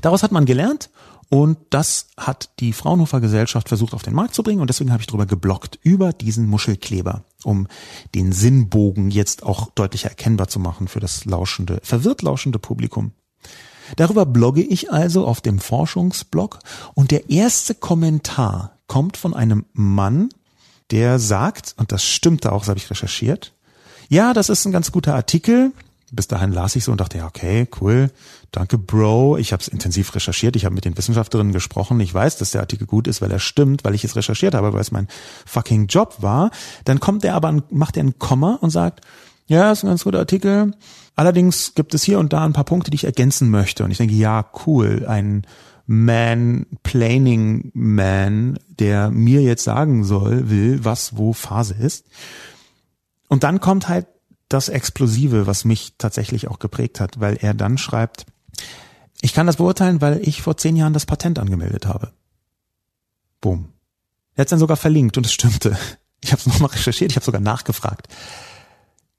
Daraus hat man gelernt und das hat die Fraunhofer Gesellschaft versucht auf den Markt zu bringen und deswegen habe ich darüber geblockt, über diesen Muschelkleber, um den Sinnbogen jetzt auch deutlicher erkennbar zu machen für das lauschende, verwirrt lauschende Publikum. Darüber blogge ich also auf dem Forschungsblog und der erste Kommentar kommt von einem Mann, der sagt, und das stimmte auch, das habe ich recherchiert, ja, das ist ein ganz guter Artikel. Bis dahin las ich so und dachte, ja, okay, cool, danke, Bro. Ich habe es intensiv recherchiert, ich habe mit den Wissenschaftlerinnen gesprochen. Ich weiß, dass der Artikel gut ist, weil er stimmt, weil ich es recherchiert habe, weil es mein fucking Job war. Dann kommt er aber, macht er ein Komma und sagt, ja, ist ein ganz guter Artikel. Allerdings gibt es hier und da ein paar Punkte, die ich ergänzen möchte. Und ich denke, ja, cool, ein Man, Planning Man, der mir jetzt sagen soll, will, was wo Phase ist. Und dann kommt halt das Explosive, was mich tatsächlich auch geprägt hat, weil er dann schreibt, ich kann das beurteilen, weil ich vor zehn Jahren das Patent angemeldet habe. Boom. Er hat es dann sogar verlinkt und es stimmte. Ich habe es nochmal recherchiert, ich habe sogar nachgefragt.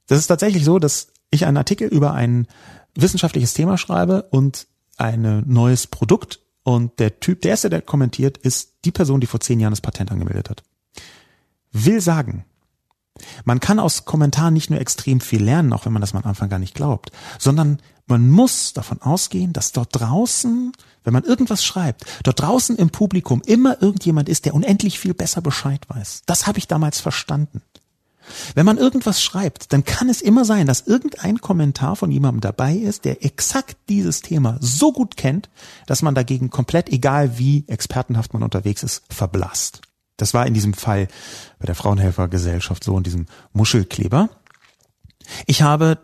Das ist tatsächlich so, dass ich einen Artikel über ein wissenschaftliches Thema schreibe und ein neues Produkt und der Typ, der erste, der kommentiert, ist die Person, die vor zehn Jahren das Patent angemeldet hat. Will sagen, man kann aus Kommentaren nicht nur extrem viel lernen, auch wenn man das am Anfang gar nicht glaubt, sondern man muss davon ausgehen, dass dort draußen, wenn man irgendwas schreibt, dort draußen im Publikum immer irgendjemand ist, der unendlich viel besser Bescheid weiß. Das habe ich damals verstanden. Wenn man irgendwas schreibt, dann kann es immer sein, dass irgendein Kommentar von jemandem dabei ist, der exakt dieses Thema so gut kennt, dass man dagegen komplett, egal wie expertenhaft man unterwegs ist, verblasst. Das war in diesem Fall bei der Frauenhelfergesellschaft so in diesem Muschelkleber. Ich habe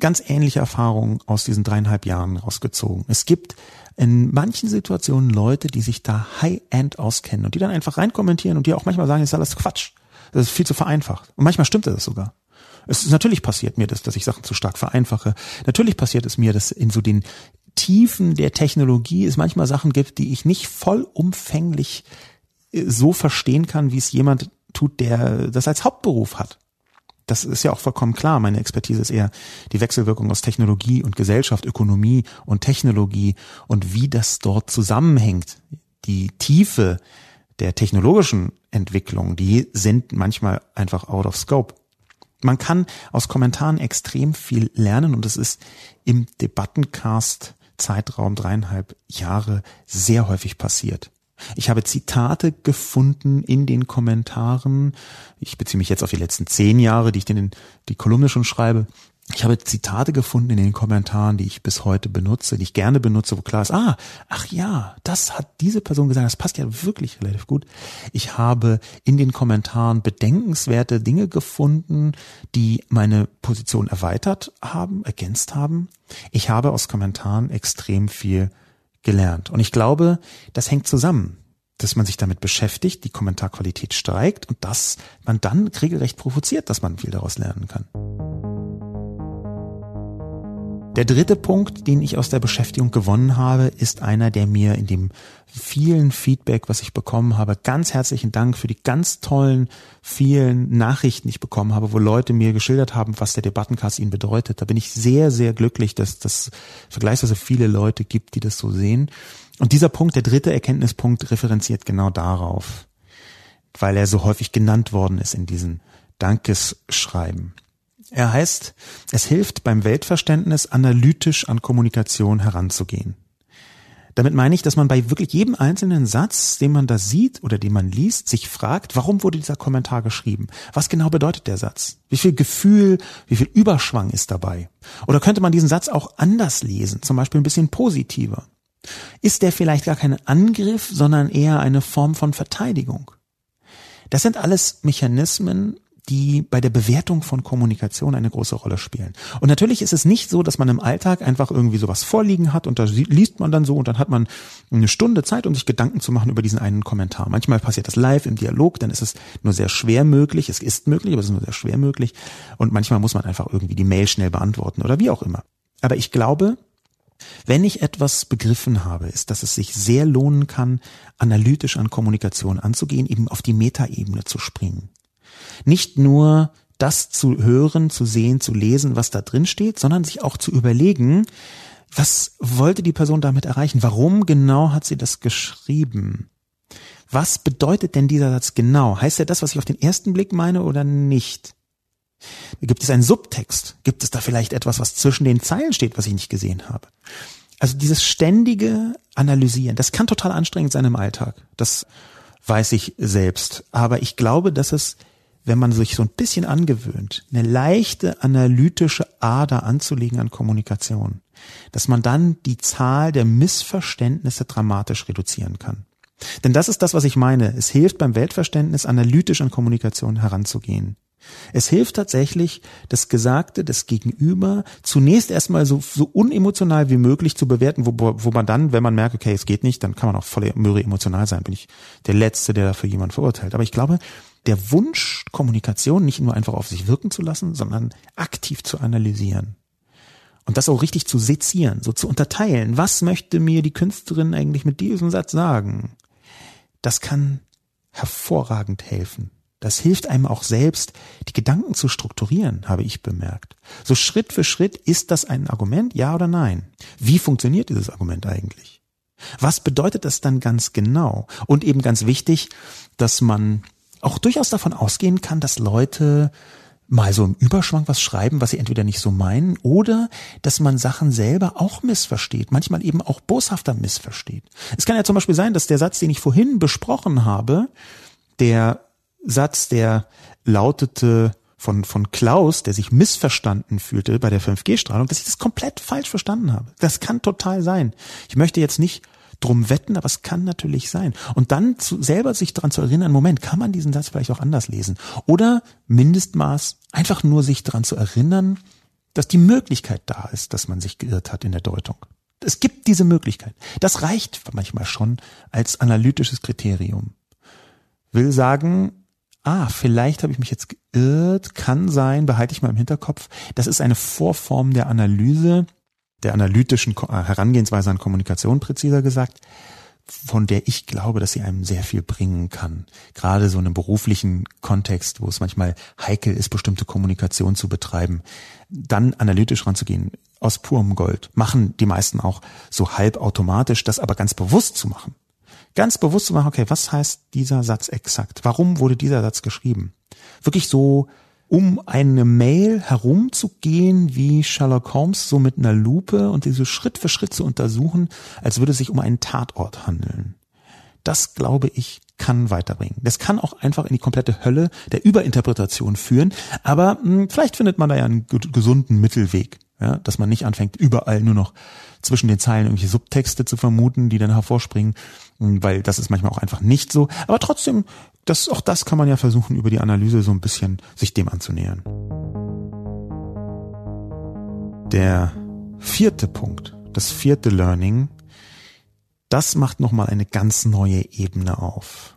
ganz ähnliche Erfahrungen aus diesen dreieinhalb Jahren rausgezogen. Es gibt in manchen Situationen Leute, die sich da high-end auskennen und die dann einfach reinkommentieren und die auch manchmal sagen, ist alles Quatsch. Das ist viel zu vereinfacht. Und manchmal stimmt das sogar. Es ist natürlich passiert mir das, dass ich Sachen zu stark vereinfache. Natürlich passiert es mir, dass in so den Tiefen der Technologie es manchmal Sachen gibt, die ich nicht vollumfänglich äh, so verstehen kann, wie es jemand tut, der das als Hauptberuf hat. Das ist ja auch vollkommen klar. Meine Expertise ist eher die Wechselwirkung aus Technologie und Gesellschaft, Ökonomie und Technologie und wie das dort zusammenhängt. Die Tiefe der technologischen Entwicklung, die sind manchmal einfach out of scope. Man kann aus Kommentaren extrem viel lernen und es ist im Debattencast Zeitraum dreieinhalb Jahre sehr häufig passiert. Ich habe Zitate gefunden in den Kommentaren. Ich beziehe mich jetzt auf die letzten zehn Jahre, die ich in die Kolumne schon schreibe. Ich habe Zitate gefunden in den Kommentaren, die ich bis heute benutze, die ich gerne benutze, wo klar ist, ah, ach ja, das hat diese Person gesagt, das passt ja wirklich relativ gut. Ich habe in den Kommentaren bedenkenswerte Dinge gefunden, die meine Position erweitert haben, ergänzt haben. Ich habe aus Kommentaren extrem viel gelernt. Und ich glaube, das hängt zusammen, dass man sich damit beschäftigt, die Kommentarqualität steigt und dass man dann regelrecht provoziert, dass man viel daraus lernen kann. Der dritte Punkt, den ich aus der Beschäftigung gewonnen habe, ist einer, der mir in dem vielen Feedback, was ich bekommen habe, ganz herzlichen Dank für die ganz tollen, vielen Nachrichten, die ich bekommen habe, wo Leute mir geschildert haben, was der Debattencast ihnen bedeutet. Da bin ich sehr, sehr glücklich, dass das vergleichsweise viele Leute gibt, die das so sehen. Und dieser Punkt, der dritte Erkenntnispunkt, referenziert genau darauf, weil er so häufig genannt worden ist in diesen Dankesschreiben. Er heißt, es hilft beim Weltverständnis analytisch an Kommunikation heranzugehen. Damit meine ich, dass man bei wirklich jedem einzelnen Satz, den man da sieht oder den man liest, sich fragt, warum wurde dieser Kommentar geschrieben? Was genau bedeutet der Satz? Wie viel Gefühl, wie viel Überschwang ist dabei? Oder könnte man diesen Satz auch anders lesen, zum Beispiel ein bisschen positiver? Ist der vielleicht gar kein Angriff, sondern eher eine Form von Verteidigung? Das sind alles Mechanismen, die bei der Bewertung von Kommunikation eine große Rolle spielen. Und natürlich ist es nicht so, dass man im Alltag einfach irgendwie sowas vorliegen hat und da liest man dann so und dann hat man eine Stunde Zeit, um sich Gedanken zu machen über diesen einen Kommentar. Manchmal passiert das live im Dialog, dann ist es nur sehr schwer möglich. Es ist möglich, aber es ist nur sehr schwer möglich. Und manchmal muss man einfach irgendwie die Mail schnell beantworten oder wie auch immer. Aber ich glaube, wenn ich etwas begriffen habe, ist, dass es sich sehr lohnen kann, analytisch an Kommunikation anzugehen, eben auf die Metaebene zu springen. Nicht nur das zu hören, zu sehen, zu lesen, was da drin steht, sondern sich auch zu überlegen, was wollte die Person damit erreichen? Warum genau hat sie das geschrieben? Was bedeutet denn dieser Satz genau? Heißt er das, was ich auf den ersten Blick meine oder nicht? Gibt es einen Subtext? Gibt es da vielleicht etwas, was zwischen den Zeilen steht, was ich nicht gesehen habe? Also dieses ständige Analysieren, das kann total anstrengend sein im Alltag. Das weiß ich selbst. Aber ich glaube, dass es wenn man sich so ein bisschen angewöhnt, eine leichte analytische Ader anzulegen an Kommunikation, dass man dann die Zahl der Missverständnisse dramatisch reduzieren kann. Denn das ist das, was ich meine. Es hilft beim Weltverständnis, analytisch an Kommunikation heranzugehen. Es hilft tatsächlich, das Gesagte des Gegenüber zunächst erstmal so, so unemotional wie möglich zu bewerten, wo, wo man dann, wenn man merkt, okay, es geht nicht, dann kann man auch voll mürre emotional sein. Bin ich der Letzte, der dafür jemanden verurteilt. Aber ich glaube, der Wunsch, Kommunikation nicht nur einfach auf sich wirken zu lassen, sondern aktiv zu analysieren. Und das auch richtig zu sezieren, so zu unterteilen. Was möchte mir die Künstlerin eigentlich mit diesem Satz sagen? Das kann hervorragend helfen. Das hilft einem auch selbst, die Gedanken zu strukturieren, habe ich bemerkt. So Schritt für Schritt ist das ein Argument, ja oder nein? Wie funktioniert dieses Argument eigentlich? Was bedeutet das dann ganz genau? Und eben ganz wichtig, dass man auch durchaus davon ausgehen kann, dass Leute mal so im Überschwang was schreiben, was sie entweder nicht so meinen, oder dass man Sachen selber auch missversteht, manchmal eben auch boshafter missversteht. Es kann ja zum Beispiel sein, dass der Satz, den ich vorhin besprochen habe, der Satz, der lautete von, von Klaus, der sich missverstanden fühlte bei der 5G-Strahlung, dass ich das komplett falsch verstanden habe. Das kann total sein. Ich möchte jetzt nicht drum wetten, aber es kann natürlich sein. Und dann zu, selber sich daran zu erinnern, Moment, kann man diesen Satz vielleicht auch anders lesen? Oder Mindestmaß, einfach nur sich daran zu erinnern, dass die Möglichkeit da ist, dass man sich geirrt hat in der Deutung. Es gibt diese Möglichkeit. Das reicht manchmal schon als analytisches Kriterium. Will sagen, ah, vielleicht habe ich mich jetzt geirrt, kann sein, behalte ich mal im Hinterkopf. Das ist eine Vorform der Analyse, der analytischen äh, Herangehensweise an Kommunikation präziser gesagt, von der ich glaube, dass sie einem sehr viel bringen kann. Gerade so in einem beruflichen Kontext, wo es manchmal heikel ist, bestimmte Kommunikation zu betreiben, dann analytisch ranzugehen, aus purem Gold. Machen die meisten auch so halbautomatisch, das aber ganz bewusst zu machen. Ganz bewusst zu machen, okay, was heißt dieser Satz exakt? Warum wurde dieser Satz geschrieben? Wirklich so um eine Mail herumzugehen wie Sherlock Holmes, so mit einer Lupe und diese Schritt für Schritt zu untersuchen, als würde es sich um einen Tatort handeln. Das, glaube ich, kann weiterbringen. Das kann auch einfach in die komplette Hölle der Überinterpretation führen, aber mh, hm, vielleicht findet man da ja einen gesunden Mittelweg, ja, dass man nicht anfängt, überall nur noch zwischen den Zeilen irgendwelche Subtexte zu vermuten, die dann hervorspringen, hm, weil das ist manchmal auch einfach nicht so. Aber trotzdem das, auch das kann man ja versuchen, über die Analyse so ein bisschen sich dem anzunähern. Der vierte Punkt, das vierte Learning, das macht nochmal eine ganz neue Ebene auf.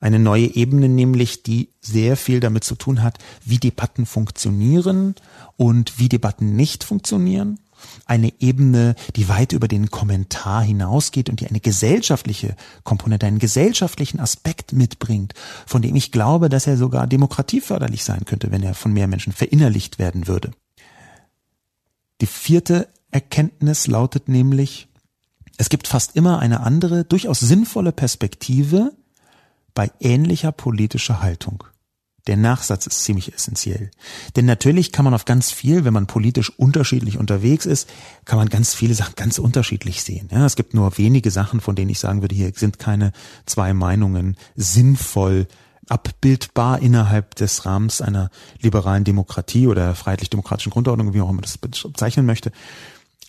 Eine neue Ebene nämlich, die sehr viel damit zu tun hat, wie Debatten funktionieren und wie Debatten nicht funktionieren eine Ebene, die weit über den Kommentar hinausgeht und die eine gesellschaftliche Komponente, einen gesellschaftlichen Aspekt mitbringt, von dem ich glaube, dass er sogar demokratieförderlich sein könnte, wenn er von mehr Menschen verinnerlicht werden würde. Die vierte Erkenntnis lautet nämlich, es gibt fast immer eine andere, durchaus sinnvolle Perspektive bei ähnlicher politischer Haltung. Der Nachsatz ist ziemlich essentiell. Denn natürlich kann man auf ganz viel, wenn man politisch unterschiedlich unterwegs ist, kann man ganz viele Sachen ganz unterschiedlich sehen. Ja, es gibt nur wenige Sachen, von denen ich sagen würde, hier sind keine zwei Meinungen sinnvoll abbildbar innerhalb des Rahmens einer liberalen Demokratie oder freiheitlich-demokratischen Grundordnung, wie auch immer das bezeichnen möchte.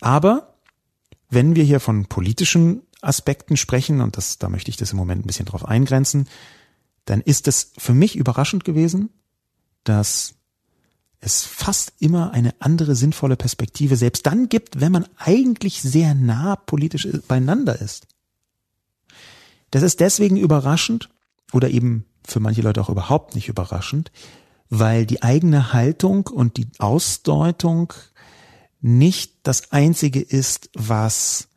Aber wenn wir hier von politischen Aspekten sprechen, und das, da möchte ich das im Moment ein bisschen drauf eingrenzen, dann ist es für mich überraschend gewesen, dass es fast immer eine andere sinnvolle Perspektive selbst dann gibt, wenn man eigentlich sehr nah politisch beieinander ist. Das ist deswegen überraschend oder eben für manche Leute auch überhaupt nicht überraschend, weil die eigene Haltung und die Ausdeutung nicht das einzige ist, was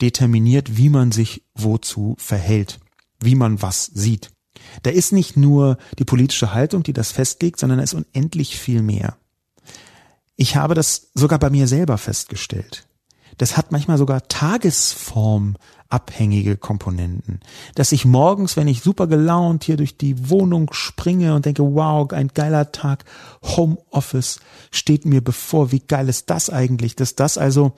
determiniert, wie man sich wozu verhält, wie man was sieht. Da ist nicht nur die politische Haltung, die das festlegt, sondern es ist unendlich viel mehr. Ich habe das sogar bei mir selber festgestellt. Das hat manchmal sogar tagesformabhängige Komponenten. Dass ich morgens, wenn ich super gelaunt hier durch die Wohnung springe und denke, wow, ein geiler Tag, Homeoffice steht mir bevor, wie geil ist das eigentlich, dass das also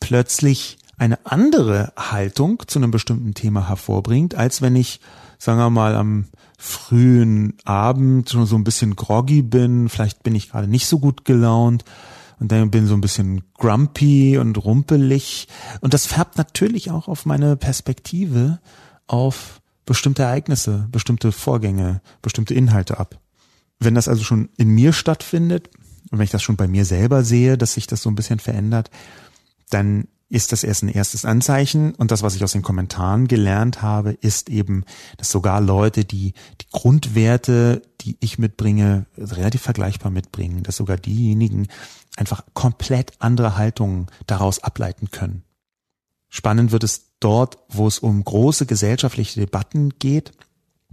plötzlich eine andere Haltung zu einem bestimmten Thema hervorbringt, als wenn ich sagen wir mal, am frühen Abend schon so ein bisschen groggy bin, vielleicht bin ich gerade nicht so gut gelaunt und dann bin so ein bisschen grumpy und rumpelig und das färbt natürlich auch auf meine Perspektive auf bestimmte Ereignisse, bestimmte Vorgänge, bestimmte Inhalte ab. Wenn das also schon in mir stattfindet und wenn ich das schon bei mir selber sehe, dass sich das so ein bisschen verändert, dann ist das erst ein erstes Anzeichen. Und das, was ich aus den Kommentaren gelernt habe, ist eben, dass sogar Leute, die die Grundwerte, die ich mitbringe, relativ vergleichbar mitbringen, dass sogar diejenigen einfach komplett andere Haltungen daraus ableiten können. Spannend wird es dort, wo es um große gesellschaftliche Debatten geht.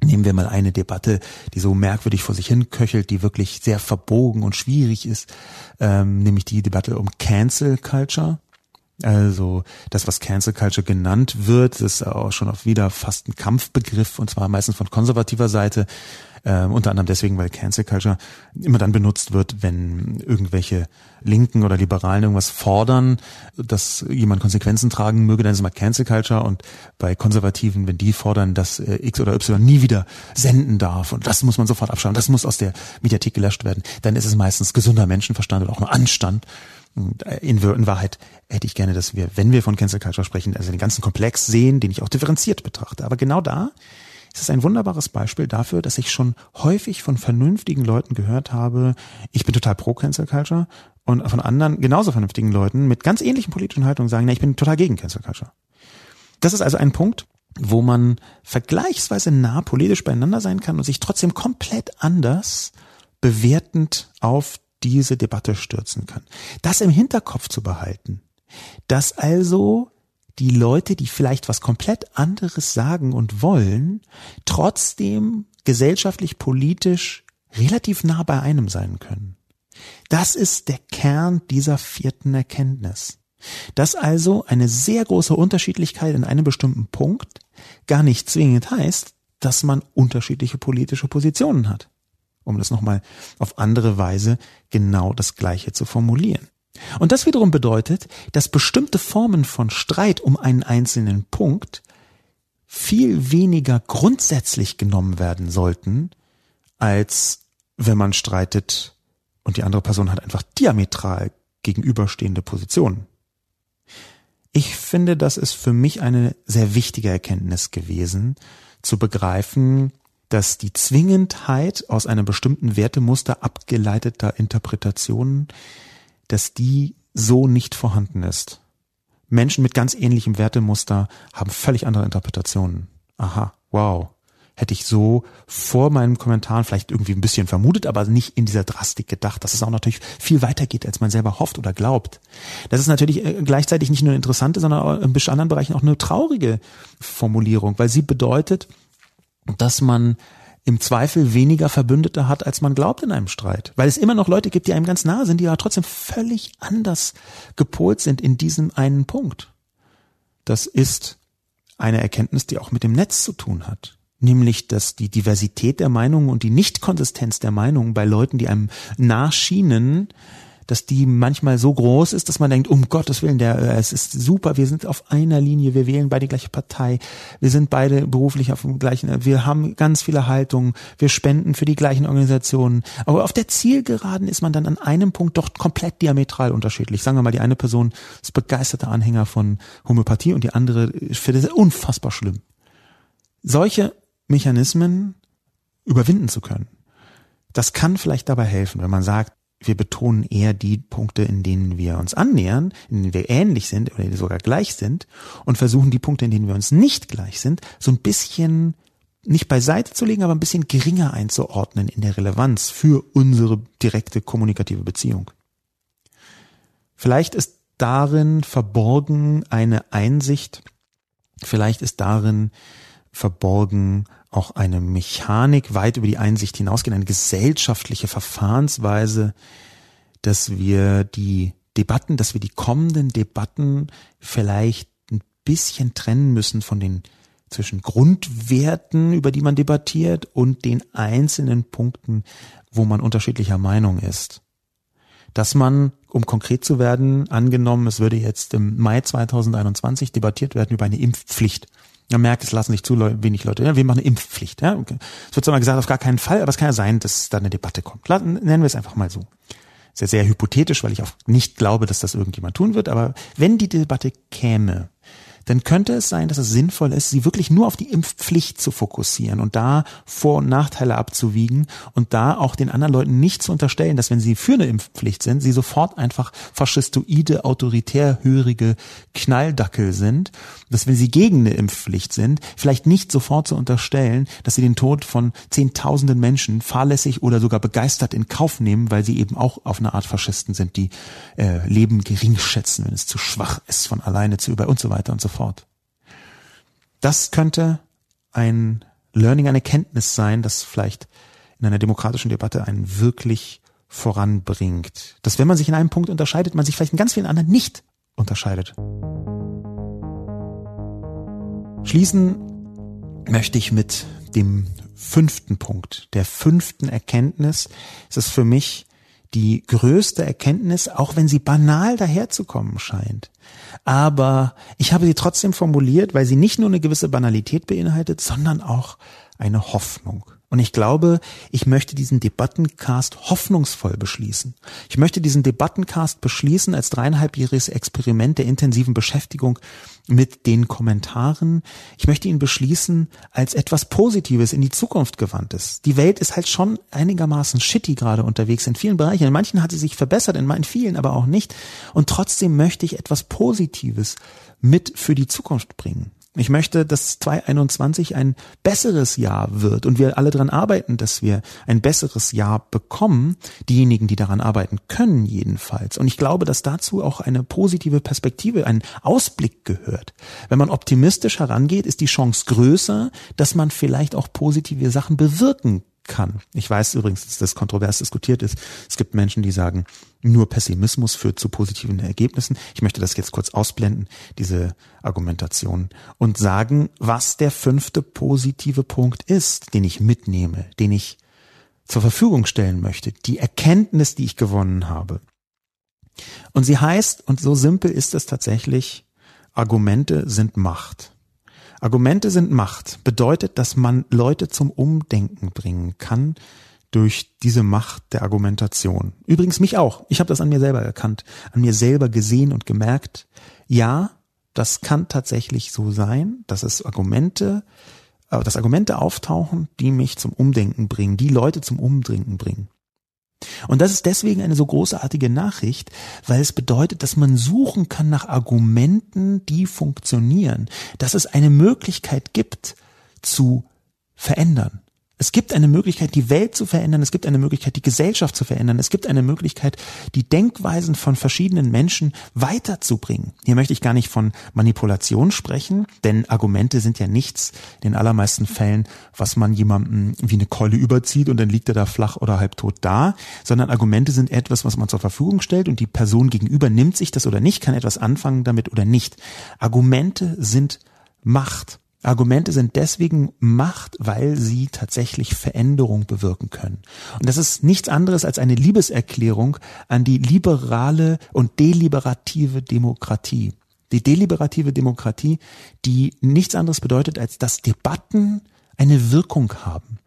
Nehmen wir mal eine Debatte, die so merkwürdig vor sich hin köchelt, die wirklich sehr verbogen und schwierig ist, ähm, nämlich die Debatte um Cancel Culture. Also das, was Cancel Culture genannt wird, ist auch schon auf wieder fast ein Kampfbegriff und zwar meistens von konservativer Seite. Äh, unter anderem deswegen, weil Cancel Culture immer dann benutzt wird, wenn irgendwelche Linken oder Liberalen irgendwas fordern, dass jemand Konsequenzen tragen möge, dann ist mal Cancel Culture und bei Konservativen, wenn die fordern, dass äh, X oder Y nie wieder senden darf und das muss man sofort abschauen, das muss aus der Mediathek gelöscht werden, dann ist es meistens gesunder Menschenverstand oder auch nur Anstand in, in, Wahrheit hätte ich gerne, dass wir, wenn wir von Cancel Culture sprechen, also den ganzen Komplex sehen, den ich auch differenziert betrachte. Aber genau da ist es ein wunderbares Beispiel dafür, dass ich schon häufig von vernünftigen Leuten gehört habe, ich bin total pro Cancel Culture und von anderen genauso vernünftigen Leuten mit ganz ähnlichen politischen Haltungen sagen, na, ich bin total gegen Cancel Culture. Das ist also ein Punkt, wo man vergleichsweise nah politisch beieinander sein kann und sich trotzdem komplett anders bewertend auf diese Debatte stürzen kann. Das im Hinterkopf zu behalten, dass also die Leute, die vielleicht was komplett anderes sagen und wollen, trotzdem gesellschaftlich, politisch relativ nah bei einem sein können. Das ist der Kern dieser vierten Erkenntnis. Dass also eine sehr große Unterschiedlichkeit in einem bestimmten Punkt gar nicht zwingend heißt, dass man unterschiedliche politische Positionen hat um das nochmal auf andere Weise genau das Gleiche zu formulieren. Und das wiederum bedeutet, dass bestimmte Formen von Streit um einen einzelnen Punkt viel weniger grundsätzlich genommen werden sollten, als wenn man streitet und die andere Person hat einfach diametral gegenüberstehende Positionen. Ich finde, das ist für mich eine sehr wichtige Erkenntnis gewesen, zu begreifen, dass die Zwingendheit aus einem bestimmten Wertemuster abgeleiteter Interpretationen, dass die so nicht vorhanden ist. Menschen mit ganz ähnlichem Wertemuster haben völlig andere Interpretationen. Aha, wow. Hätte ich so vor meinem Kommentar vielleicht irgendwie ein bisschen vermutet, aber nicht in dieser Drastik gedacht, dass es auch natürlich viel weiter geht, als man selber hofft oder glaubt. Das ist natürlich äh, gleichzeitig nicht nur eine interessante, sondern auch in anderen Bereichen auch eine traurige Formulierung, weil sie bedeutet, dass man im Zweifel weniger Verbündete hat, als man glaubt in einem Streit. Weil es immer noch Leute gibt, die einem ganz nahe sind, die aber trotzdem völlig anders gepolt sind in diesem einen Punkt. Das ist eine Erkenntnis, die auch mit dem Netz zu tun hat nämlich dass die Diversität der Meinungen und die Nichtkonsistenz der Meinungen bei Leuten, die einem nachschienen, dass die manchmal so groß ist, dass man denkt, um Gottes Willen, der, äh, es ist super, wir sind auf einer Linie, wir wählen beide gleiche Partei, wir sind beide beruflich auf dem gleichen, wir haben ganz viele Haltungen, wir spenden für die gleichen Organisationen. Aber auf der Zielgeraden ist man dann an einem Punkt doch komplett diametral unterschiedlich. Sagen wir mal, die eine Person ist begeisterter Anhänger von Homöopathie und die andere findet es unfassbar schlimm. Solche Mechanismen überwinden zu können. Das kann vielleicht dabei helfen, wenn man sagt, wir betonen eher die Punkte, in denen wir uns annähern, in denen wir ähnlich sind oder sogar gleich sind und versuchen die Punkte, in denen wir uns nicht gleich sind, so ein bisschen nicht beiseite zu legen, aber ein bisschen geringer einzuordnen in der Relevanz für unsere direkte kommunikative Beziehung. Vielleicht ist darin verborgen eine Einsicht, vielleicht ist darin verborgen auch eine Mechanik weit über die Einsicht hinausgehen, eine gesellschaftliche Verfahrensweise, dass wir die Debatten, dass wir die kommenden Debatten vielleicht ein bisschen trennen müssen von den zwischen Grundwerten, über die man debattiert, und den einzelnen Punkten, wo man unterschiedlicher Meinung ist. Dass man, um konkret zu werden, angenommen, es würde jetzt im Mai 2021 debattiert werden über eine Impfpflicht. Man merkt, es lassen sich zu wenig Leute. Ja, wir machen eine Impfpflicht. Ja? Es wird zwar gesagt, auf gar keinen Fall, aber es kann ja sein, dass da eine Debatte kommt. Nennen wir es einfach mal so. Ist ja sehr hypothetisch, weil ich auch nicht glaube, dass das irgendjemand tun wird. Aber wenn die Debatte käme, dann könnte es sein, dass es sinnvoll ist, sie wirklich nur auf die Impfpflicht zu fokussieren und da Vor- und Nachteile abzuwiegen und da auch den anderen Leuten nicht zu unterstellen, dass wenn sie für eine Impfpflicht sind, sie sofort einfach faschistoide, autoritärhörige Knalldackel sind, dass wenn sie gegen eine Impfpflicht sind, vielleicht nicht sofort zu unterstellen, dass sie den Tod von Zehntausenden Menschen fahrlässig oder sogar begeistert in Kauf nehmen, weil sie eben auch auf eine Art Faschisten sind, die äh, Leben gering schätzen, wenn es zu schwach ist, von alleine zu über und so weiter und so fort fort. Das könnte ein Learning, eine Kenntnis sein, das vielleicht in einer demokratischen Debatte einen wirklich voranbringt. Dass wenn man sich in einem Punkt unterscheidet, man sich vielleicht in ganz vielen anderen nicht unterscheidet. Schließen möchte ich mit dem fünften Punkt, der fünften Erkenntnis. Es ist für mich die größte Erkenntnis, auch wenn sie banal daherzukommen scheint. Aber ich habe sie trotzdem formuliert, weil sie nicht nur eine gewisse Banalität beinhaltet, sondern auch eine Hoffnung. Und ich glaube, ich möchte diesen Debattencast hoffnungsvoll beschließen. Ich möchte diesen Debattencast beschließen als dreieinhalbjähriges Experiment der intensiven Beschäftigung mit den Kommentaren. Ich möchte ihn beschließen als etwas Positives in die Zukunft gewandtes. Die Welt ist halt schon einigermaßen shitty gerade unterwegs in vielen Bereichen. In manchen hat sie sich verbessert, in vielen aber auch nicht. Und trotzdem möchte ich etwas Positives mit für die Zukunft bringen. Ich möchte, dass 2021 ein besseres Jahr wird und wir alle daran arbeiten, dass wir ein besseres Jahr bekommen. Diejenigen, die daran arbeiten können jedenfalls. Und ich glaube, dass dazu auch eine positive Perspektive, ein Ausblick gehört. Wenn man optimistisch herangeht, ist die Chance größer, dass man vielleicht auch positive Sachen bewirken kann. Ich weiß übrigens, dass das kontrovers diskutiert ist. Es gibt Menschen, die sagen, nur Pessimismus führt zu positiven Ergebnissen. Ich möchte das jetzt kurz ausblenden, diese Argumentation, und sagen, was der fünfte positive Punkt ist, den ich mitnehme, den ich zur Verfügung stellen möchte, die Erkenntnis, die ich gewonnen habe. Und sie heißt, und so simpel ist es tatsächlich, Argumente sind Macht. Argumente sind Macht. Bedeutet, dass man Leute zum Umdenken bringen kann durch diese Macht der Argumentation. Übrigens mich auch. Ich habe das an mir selber erkannt, an mir selber gesehen und gemerkt. Ja, das kann tatsächlich so sein, dass es Argumente, äh, dass Argumente auftauchen, die mich zum Umdenken bringen, die Leute zum Umdenken bringen. Und das ist deswegen eine so großartige Nachricht, weil es bedeutet, dass man suchen kann nach Argumenten, die funktionieren, dass es eine Möglichkeit gibt zu verändern. Es gibt eine Möglichkeit, die Welt zu verändern. Es gibt eine Möglichkeit, die Gesellschaft zu verändern. Es gibt eine Möglichkeit, die Denkweisen von verschiedenen Menschen weiterzubringen. Hier möchte ich gar nicht von Manipulation sprechen, denn Argumente sind ja nichts in den allermeisten Fällen, was man jemandem wie eine Keule überzieht und dann liegt er da flach oder halbtot da, sondern Argumente sind etwas, was man zur Verfügung stellt und die Person gegenüber nimmt sich das oder nicht, kann etwas anfangen damit oder nicht. Argumente sind Macht. Argumente sind deswegen Macht, weil sie tatsächlich Veränderung bewirken können. Und das ist nichts anderes als eine Liebeserklärung an die liberale und deliberative Demokratie. Die deliberative Demokratie, die nichts anderes bedeutet, als dass Debatten eine Wirkung haben.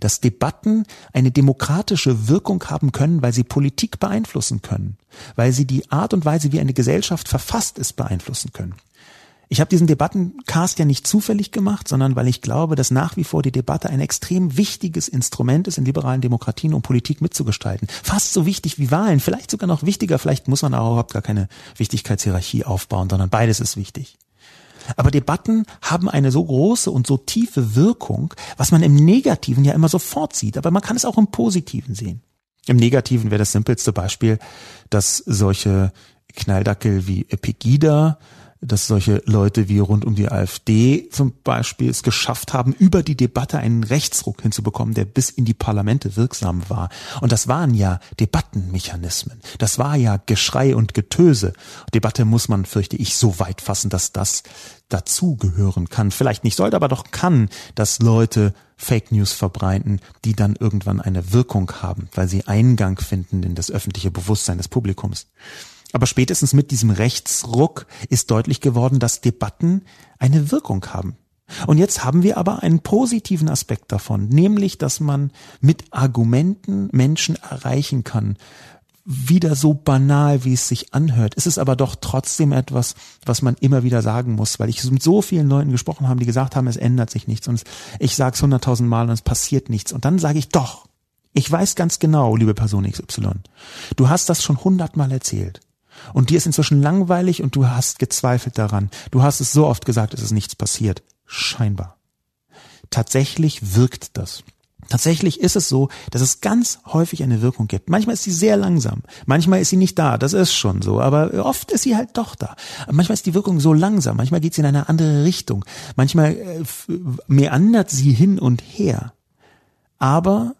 Dass Debatten eine demokratische Wirkung haben können, weil sie Politik beeinflussen können, weil sie die Art und Weise, wie eine Gesellschaft verfasst ist, beeinflussen können. Ich habe diesen Debattencast ja nicht zufällig gemacht, sondern weil ich glaube, dass nach wie vor die Debatte ein extrem wichtiges Instrument ist in liberalen Demokratien, um Politik mitzugestalten. Fast so wichtig wie Wahlen, vielleicht sogar noch wichtiger, vielleicht muss man auch überhaupt gar keine Wichtigkeitshierarchie aufbauen, sondern beides ist wichtig. Aber Debatten haben eine so große und so tiefe Wirkung, was man im Negativen ja immer sofort sieht, aber man kann es auch im Positiven sehen. Im Negativen wäre das simpelste Beispiel, dass solche Knalldackel wie Pegida dass solche Leute wie rund um die AfD zum Beispiel es geschafft haben, über die Debatte einen Rechtsruck hinzubekommen, der bis in die Parlamente wirksam war. Und das waren ja Debattenmechanismen. Das war ja Geschrei und Getöse. Debatte muss man, fürchte ich, so weit fassen, dass das dazugehören kann. Vielleicht nicht sollte, aber doch kann, dass Leute Fake News verbreiten, die dann irgendwann eine Wirkung haben, weil sie Eingang finden in das öffentliche Bewusstsein des Publikums. Aber spätestens mit diesem Rechtsruck ist deutlich geworden, dass Debatten eine Wirkung haben. Und jetzt haben wir aber einen positiven Aspekt davon, nämlich, dass man mit Argumenten Menschen erreichen kann. Wieder so banal, wie es sich anhört. Es ist aber doch trotzdem etwas, was man immer wieder sagen muss, weil ich mit so vielen Leuten gesprochen habe, die gesagt haben, es ändert sich nichts und ich sage es hunderttausend Mal und es passiert nichts. Und dann sage ich doch, ich weiß ganz genau, liebe Person XY, du hast das schon hundertmal erzählt. Und dir ist inzwischen langweilig und du hast gezweifelt daran. Du hast es so oft gesagt, es ist nichts passiert. Scheinbar. Tatsächlich wirkt das. Tatsächlich ist es so, dass es ganz häufig eine Wirkung gibt. Manchmal ist sie sehr langsam, manchmal ist sie nicht da, das ist schon so, aber oft ist sie halt doch da. Manchmal ist die Wirkung so langsam, manchmal geht sie in eine andere Richtung, manchmal äh, meandert sie hin und her. Aber,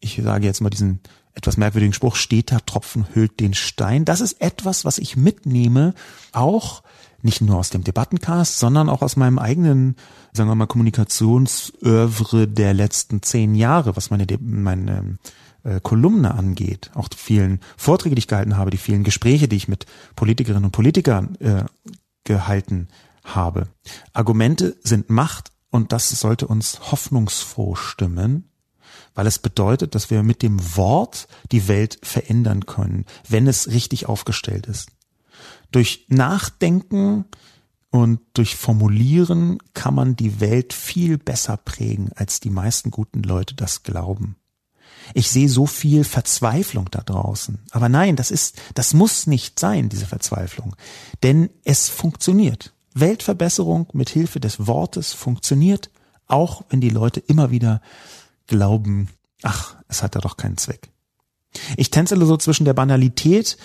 ich sage jetzt mal diesen etwas merkwürdigen Spruch, steter Tropfen hüllt den Stein. Das ist etwas, was ich mitnehme, auch nicht nur aus dem Debattencast, sondern auch aus meinem eigenen, sagen wir mal, Kommunikationsövre der letzten zehn Jahre, was meine, meine äh, Kolumne angeht. Auch die vielen Vorträge, die ich gehalten habe, die vielen Gespräche, die ich mit Politikerinnen und Politikern äh, gehalten habe. Argumente sind Macht und das sollte uns hoffnungsfroh stimmen weil es bedeutet, dass wir mit dem Wort die Welt verändern können, wenn es richtig aufgestellt ist. Durch Nachdenken und durch Formulieren kann man die Welt viel besser prägen, als die meisten guten Leute das glauben. Ich sehe so viel Verzweiflung da draußen. Aber nein, das ist, das muss nicht sein, diese Verzweiflung. Denn es funktioniert. Weltverbesserung mit Hilfe des Wortes funktioniert, auch wenn die Leute immer wieder glauben, ach, es hat da doch keinen Zweck. Ich tänzele so zwischen der Banalität,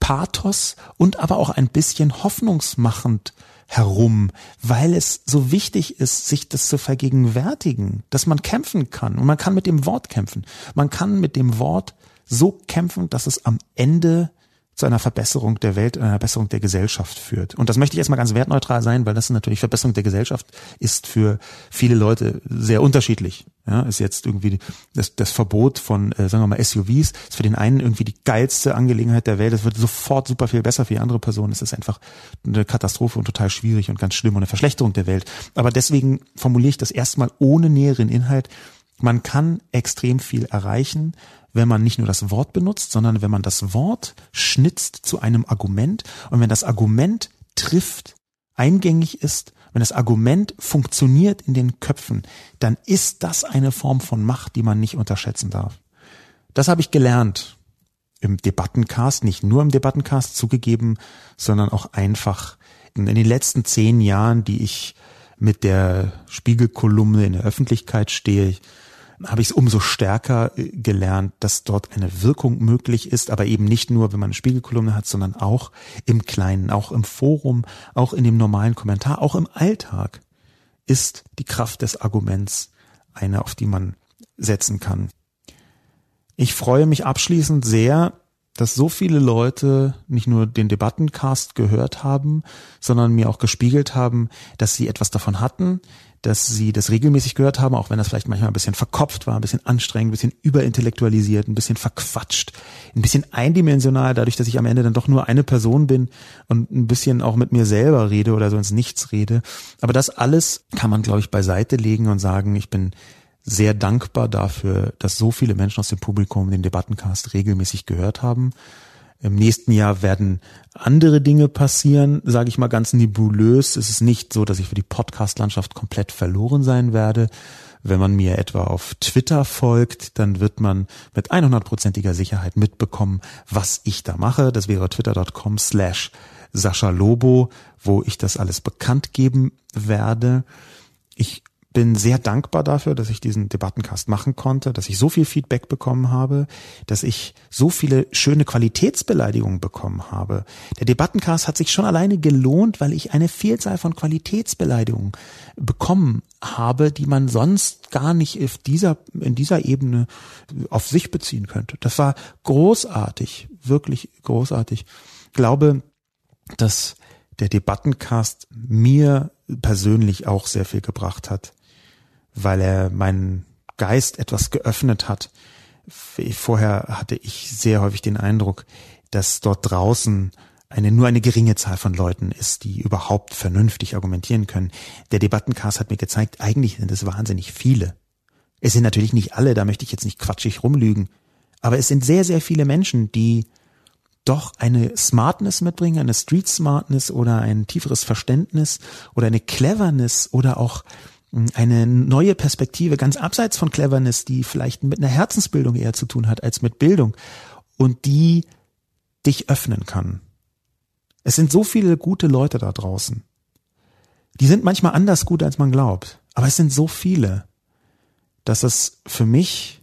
Pathos und aber auch ein bisschen hoffnungsmachend herum, weil es so wichtig ist, sich das zu vergegenwärtigen, dass man kämpfen kann und man kann mit dem Wort kämpfen. Man kann mit dem Wort so kämpfen, dass es am Ende zu einer Verbesserung der Welt, einer Verbesserung der Gesellschaft führt. Und das möchte ich erstmal ganz wertneutral sein, weil das natürlich Verbesserung der Gesellschaft ist für viele Leute sehr unterschiedlich. Ja, ist jetzt irgendwie das, das Verbot von, äh, sagen wir mal, SUVs, ist für den einen irgendwie die geilste Angelegenheit der Welt. Es wird sofort super viel besser für die andere Person. Es ist einfach eine Katastrophe und total schwierig und ganz schlimm und eine Verschlechterung der Welt. Aber deswegen formuliere ich das erstmal ohne näheren Inhalt. Man kann extrem viel erreichen, wenn man nicht nur das Wort benutzt, sondern wenn man das Wort schnitzt zu einem Argument und wenn das Argument trifft, eingängig ist, wenn das Argument funktioniert in den Köpfen, dann ist das eine Form von Macht, die man nicht unterschätzen darf. Das habe ich gelernt im Debattencast, nicht nur im Debattencast zugegeben, sondern auch einfach in den letzten zehn Jahren, die ich mit der Spiegelkolumne in der Öffentlichkeit stehe, habe ich es umso stärker äh, gelernt, dass dort eine Wirkung möglich ist, aber eben nicht nur, wenn man eine Spiegelkolumne hat, sondern auch im Kleinen, auch im Forum, auch in dem normalen Kommentar, auch im Alltag ist die Kraft des Arguments eine, auf die man setzen kann. Ich freue mich abschließend sehr, dass so viele Leute nicht nur den Debattencast gehört haben, sondern mir auch gespiegelt haben, dass sie etwas davon hatten, dass sie das regelmäßig gehört haben, auch wenn das vielleicht manchmal ein bisschen verkopft war, ein bisschen anstrengend, ein bisschen überintellektualisiert, ein bisschen verquatscht, ein bisschen eindimensional, dadurch, dass ich am Ende dann doch nur eine Person bin und ein bisschen auch mit mir selber rede oder so ins Nichts rede. Aber das alles kann man, glaube ich, beiseite legen und sagen, ich bin sehr dankbar dafür, dass so viele Menschen aus dem Publikum den Debattencast regelmäßig gehört haben. Im nächsten Jahr werden andere Dinge passieren, sage ich mal ganz nebulös. Es ist nicht so, dass ich für die Podcast-Landschaft komplett verloren sein werde. Wenn man mir etwa auf Twitter folgt, dann wird man mit 100%iger Sicherheit mitbekommen, was ich da mache. Das wäre twitter.com slash Sascha Lobo, wo ich das alles bekannt geben werde. Ich bin sehr dankbar dafür, dass ich diesen Debattencast machen konnte, dass ich so viel Feedback bekommen habe, dass ich so viele schöne Qualitätsbeleidigungen bekommen habe. Der Debattencast hat sich schon alleine gelohnt, weil ich eine Vielzahl von Qualitätsbeleidigungen bekommen habe, die man sonst gar nicht auf dieser, in dieser Ebene auf sich beziehen könnte. Das war großartig, wirklich großartig. Ich glaube, dass der Debattencast mir persönlich auch sehr viel gebracht hat weil er meinen Geist etwas geöffnet hat. Vorher hatte ich sehr häufig den Eindruck, dass dort draußen eine nur eine geringe Zahl von Leuten ist, die überhaupt vernünftig argumentieren können. Der Debattencast hat mir gezeigt, eigentlich sind es wahnsinnig viele. Es sind natürlich nicht alle, da möchte ich jetzt nicht quatschig rumlügen, aber es sind sehr, sehr viele Menschen, die doch eine Smartness mitbringen, eine Street Smartness oder ein tieferes Verständnis oder eine Cleverness oder auch eine neue Perspektive, ganz abseits von Cleverness, die vielleicht mit einer Herzensbildung eher zu tun hat als mit Bildung und die dich öffnen kann. Es sind so viele gute Leute da draußen. Die sind manchmal anders gut, als man glaubt, aber es sind so viele, dass es für mich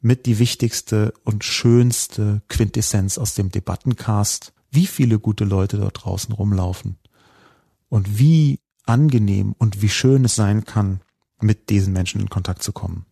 mit die wichtigste und schönste Quintessenz aus dem Debattencast, wie viele gute Leute dort draußen rumlaufen und wie angenehm und wie schön es sein kann, mit diesen Menschen in Kontakt zu kommen.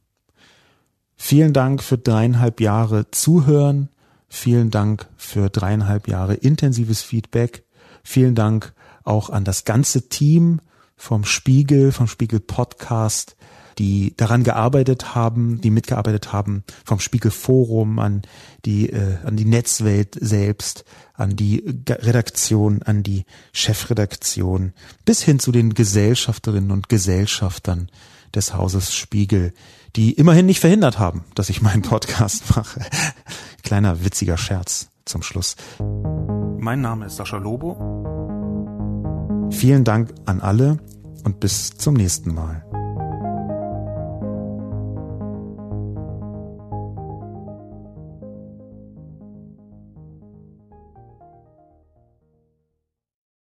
Vielen Dank für dreieinhalb Jahre Zuhören. Vielen Dank für dreieinhalb Jahre intensives Feedback. Vielen Dank auch an das ganze Team vom Spiegel, vom Spiegel Podcast, die daran gearbeitet haben, die mitgearbeitet haben, vom Spiegel Forum an die, äh, an die Netzwelt selbst, an die Redaktion, an die Chefredaktion, bis hin zu den Gesellschafterinnen und Gesellschaftern des Hauses Spiegel, die immerhin nicht verhindert haben, dass ich meinen Podcast mache. Kleiner witziger Scherz zum Schluss. Mein Name ist Sascha Lobo. Vielen Dank an alle und bis zum nächsten Mal.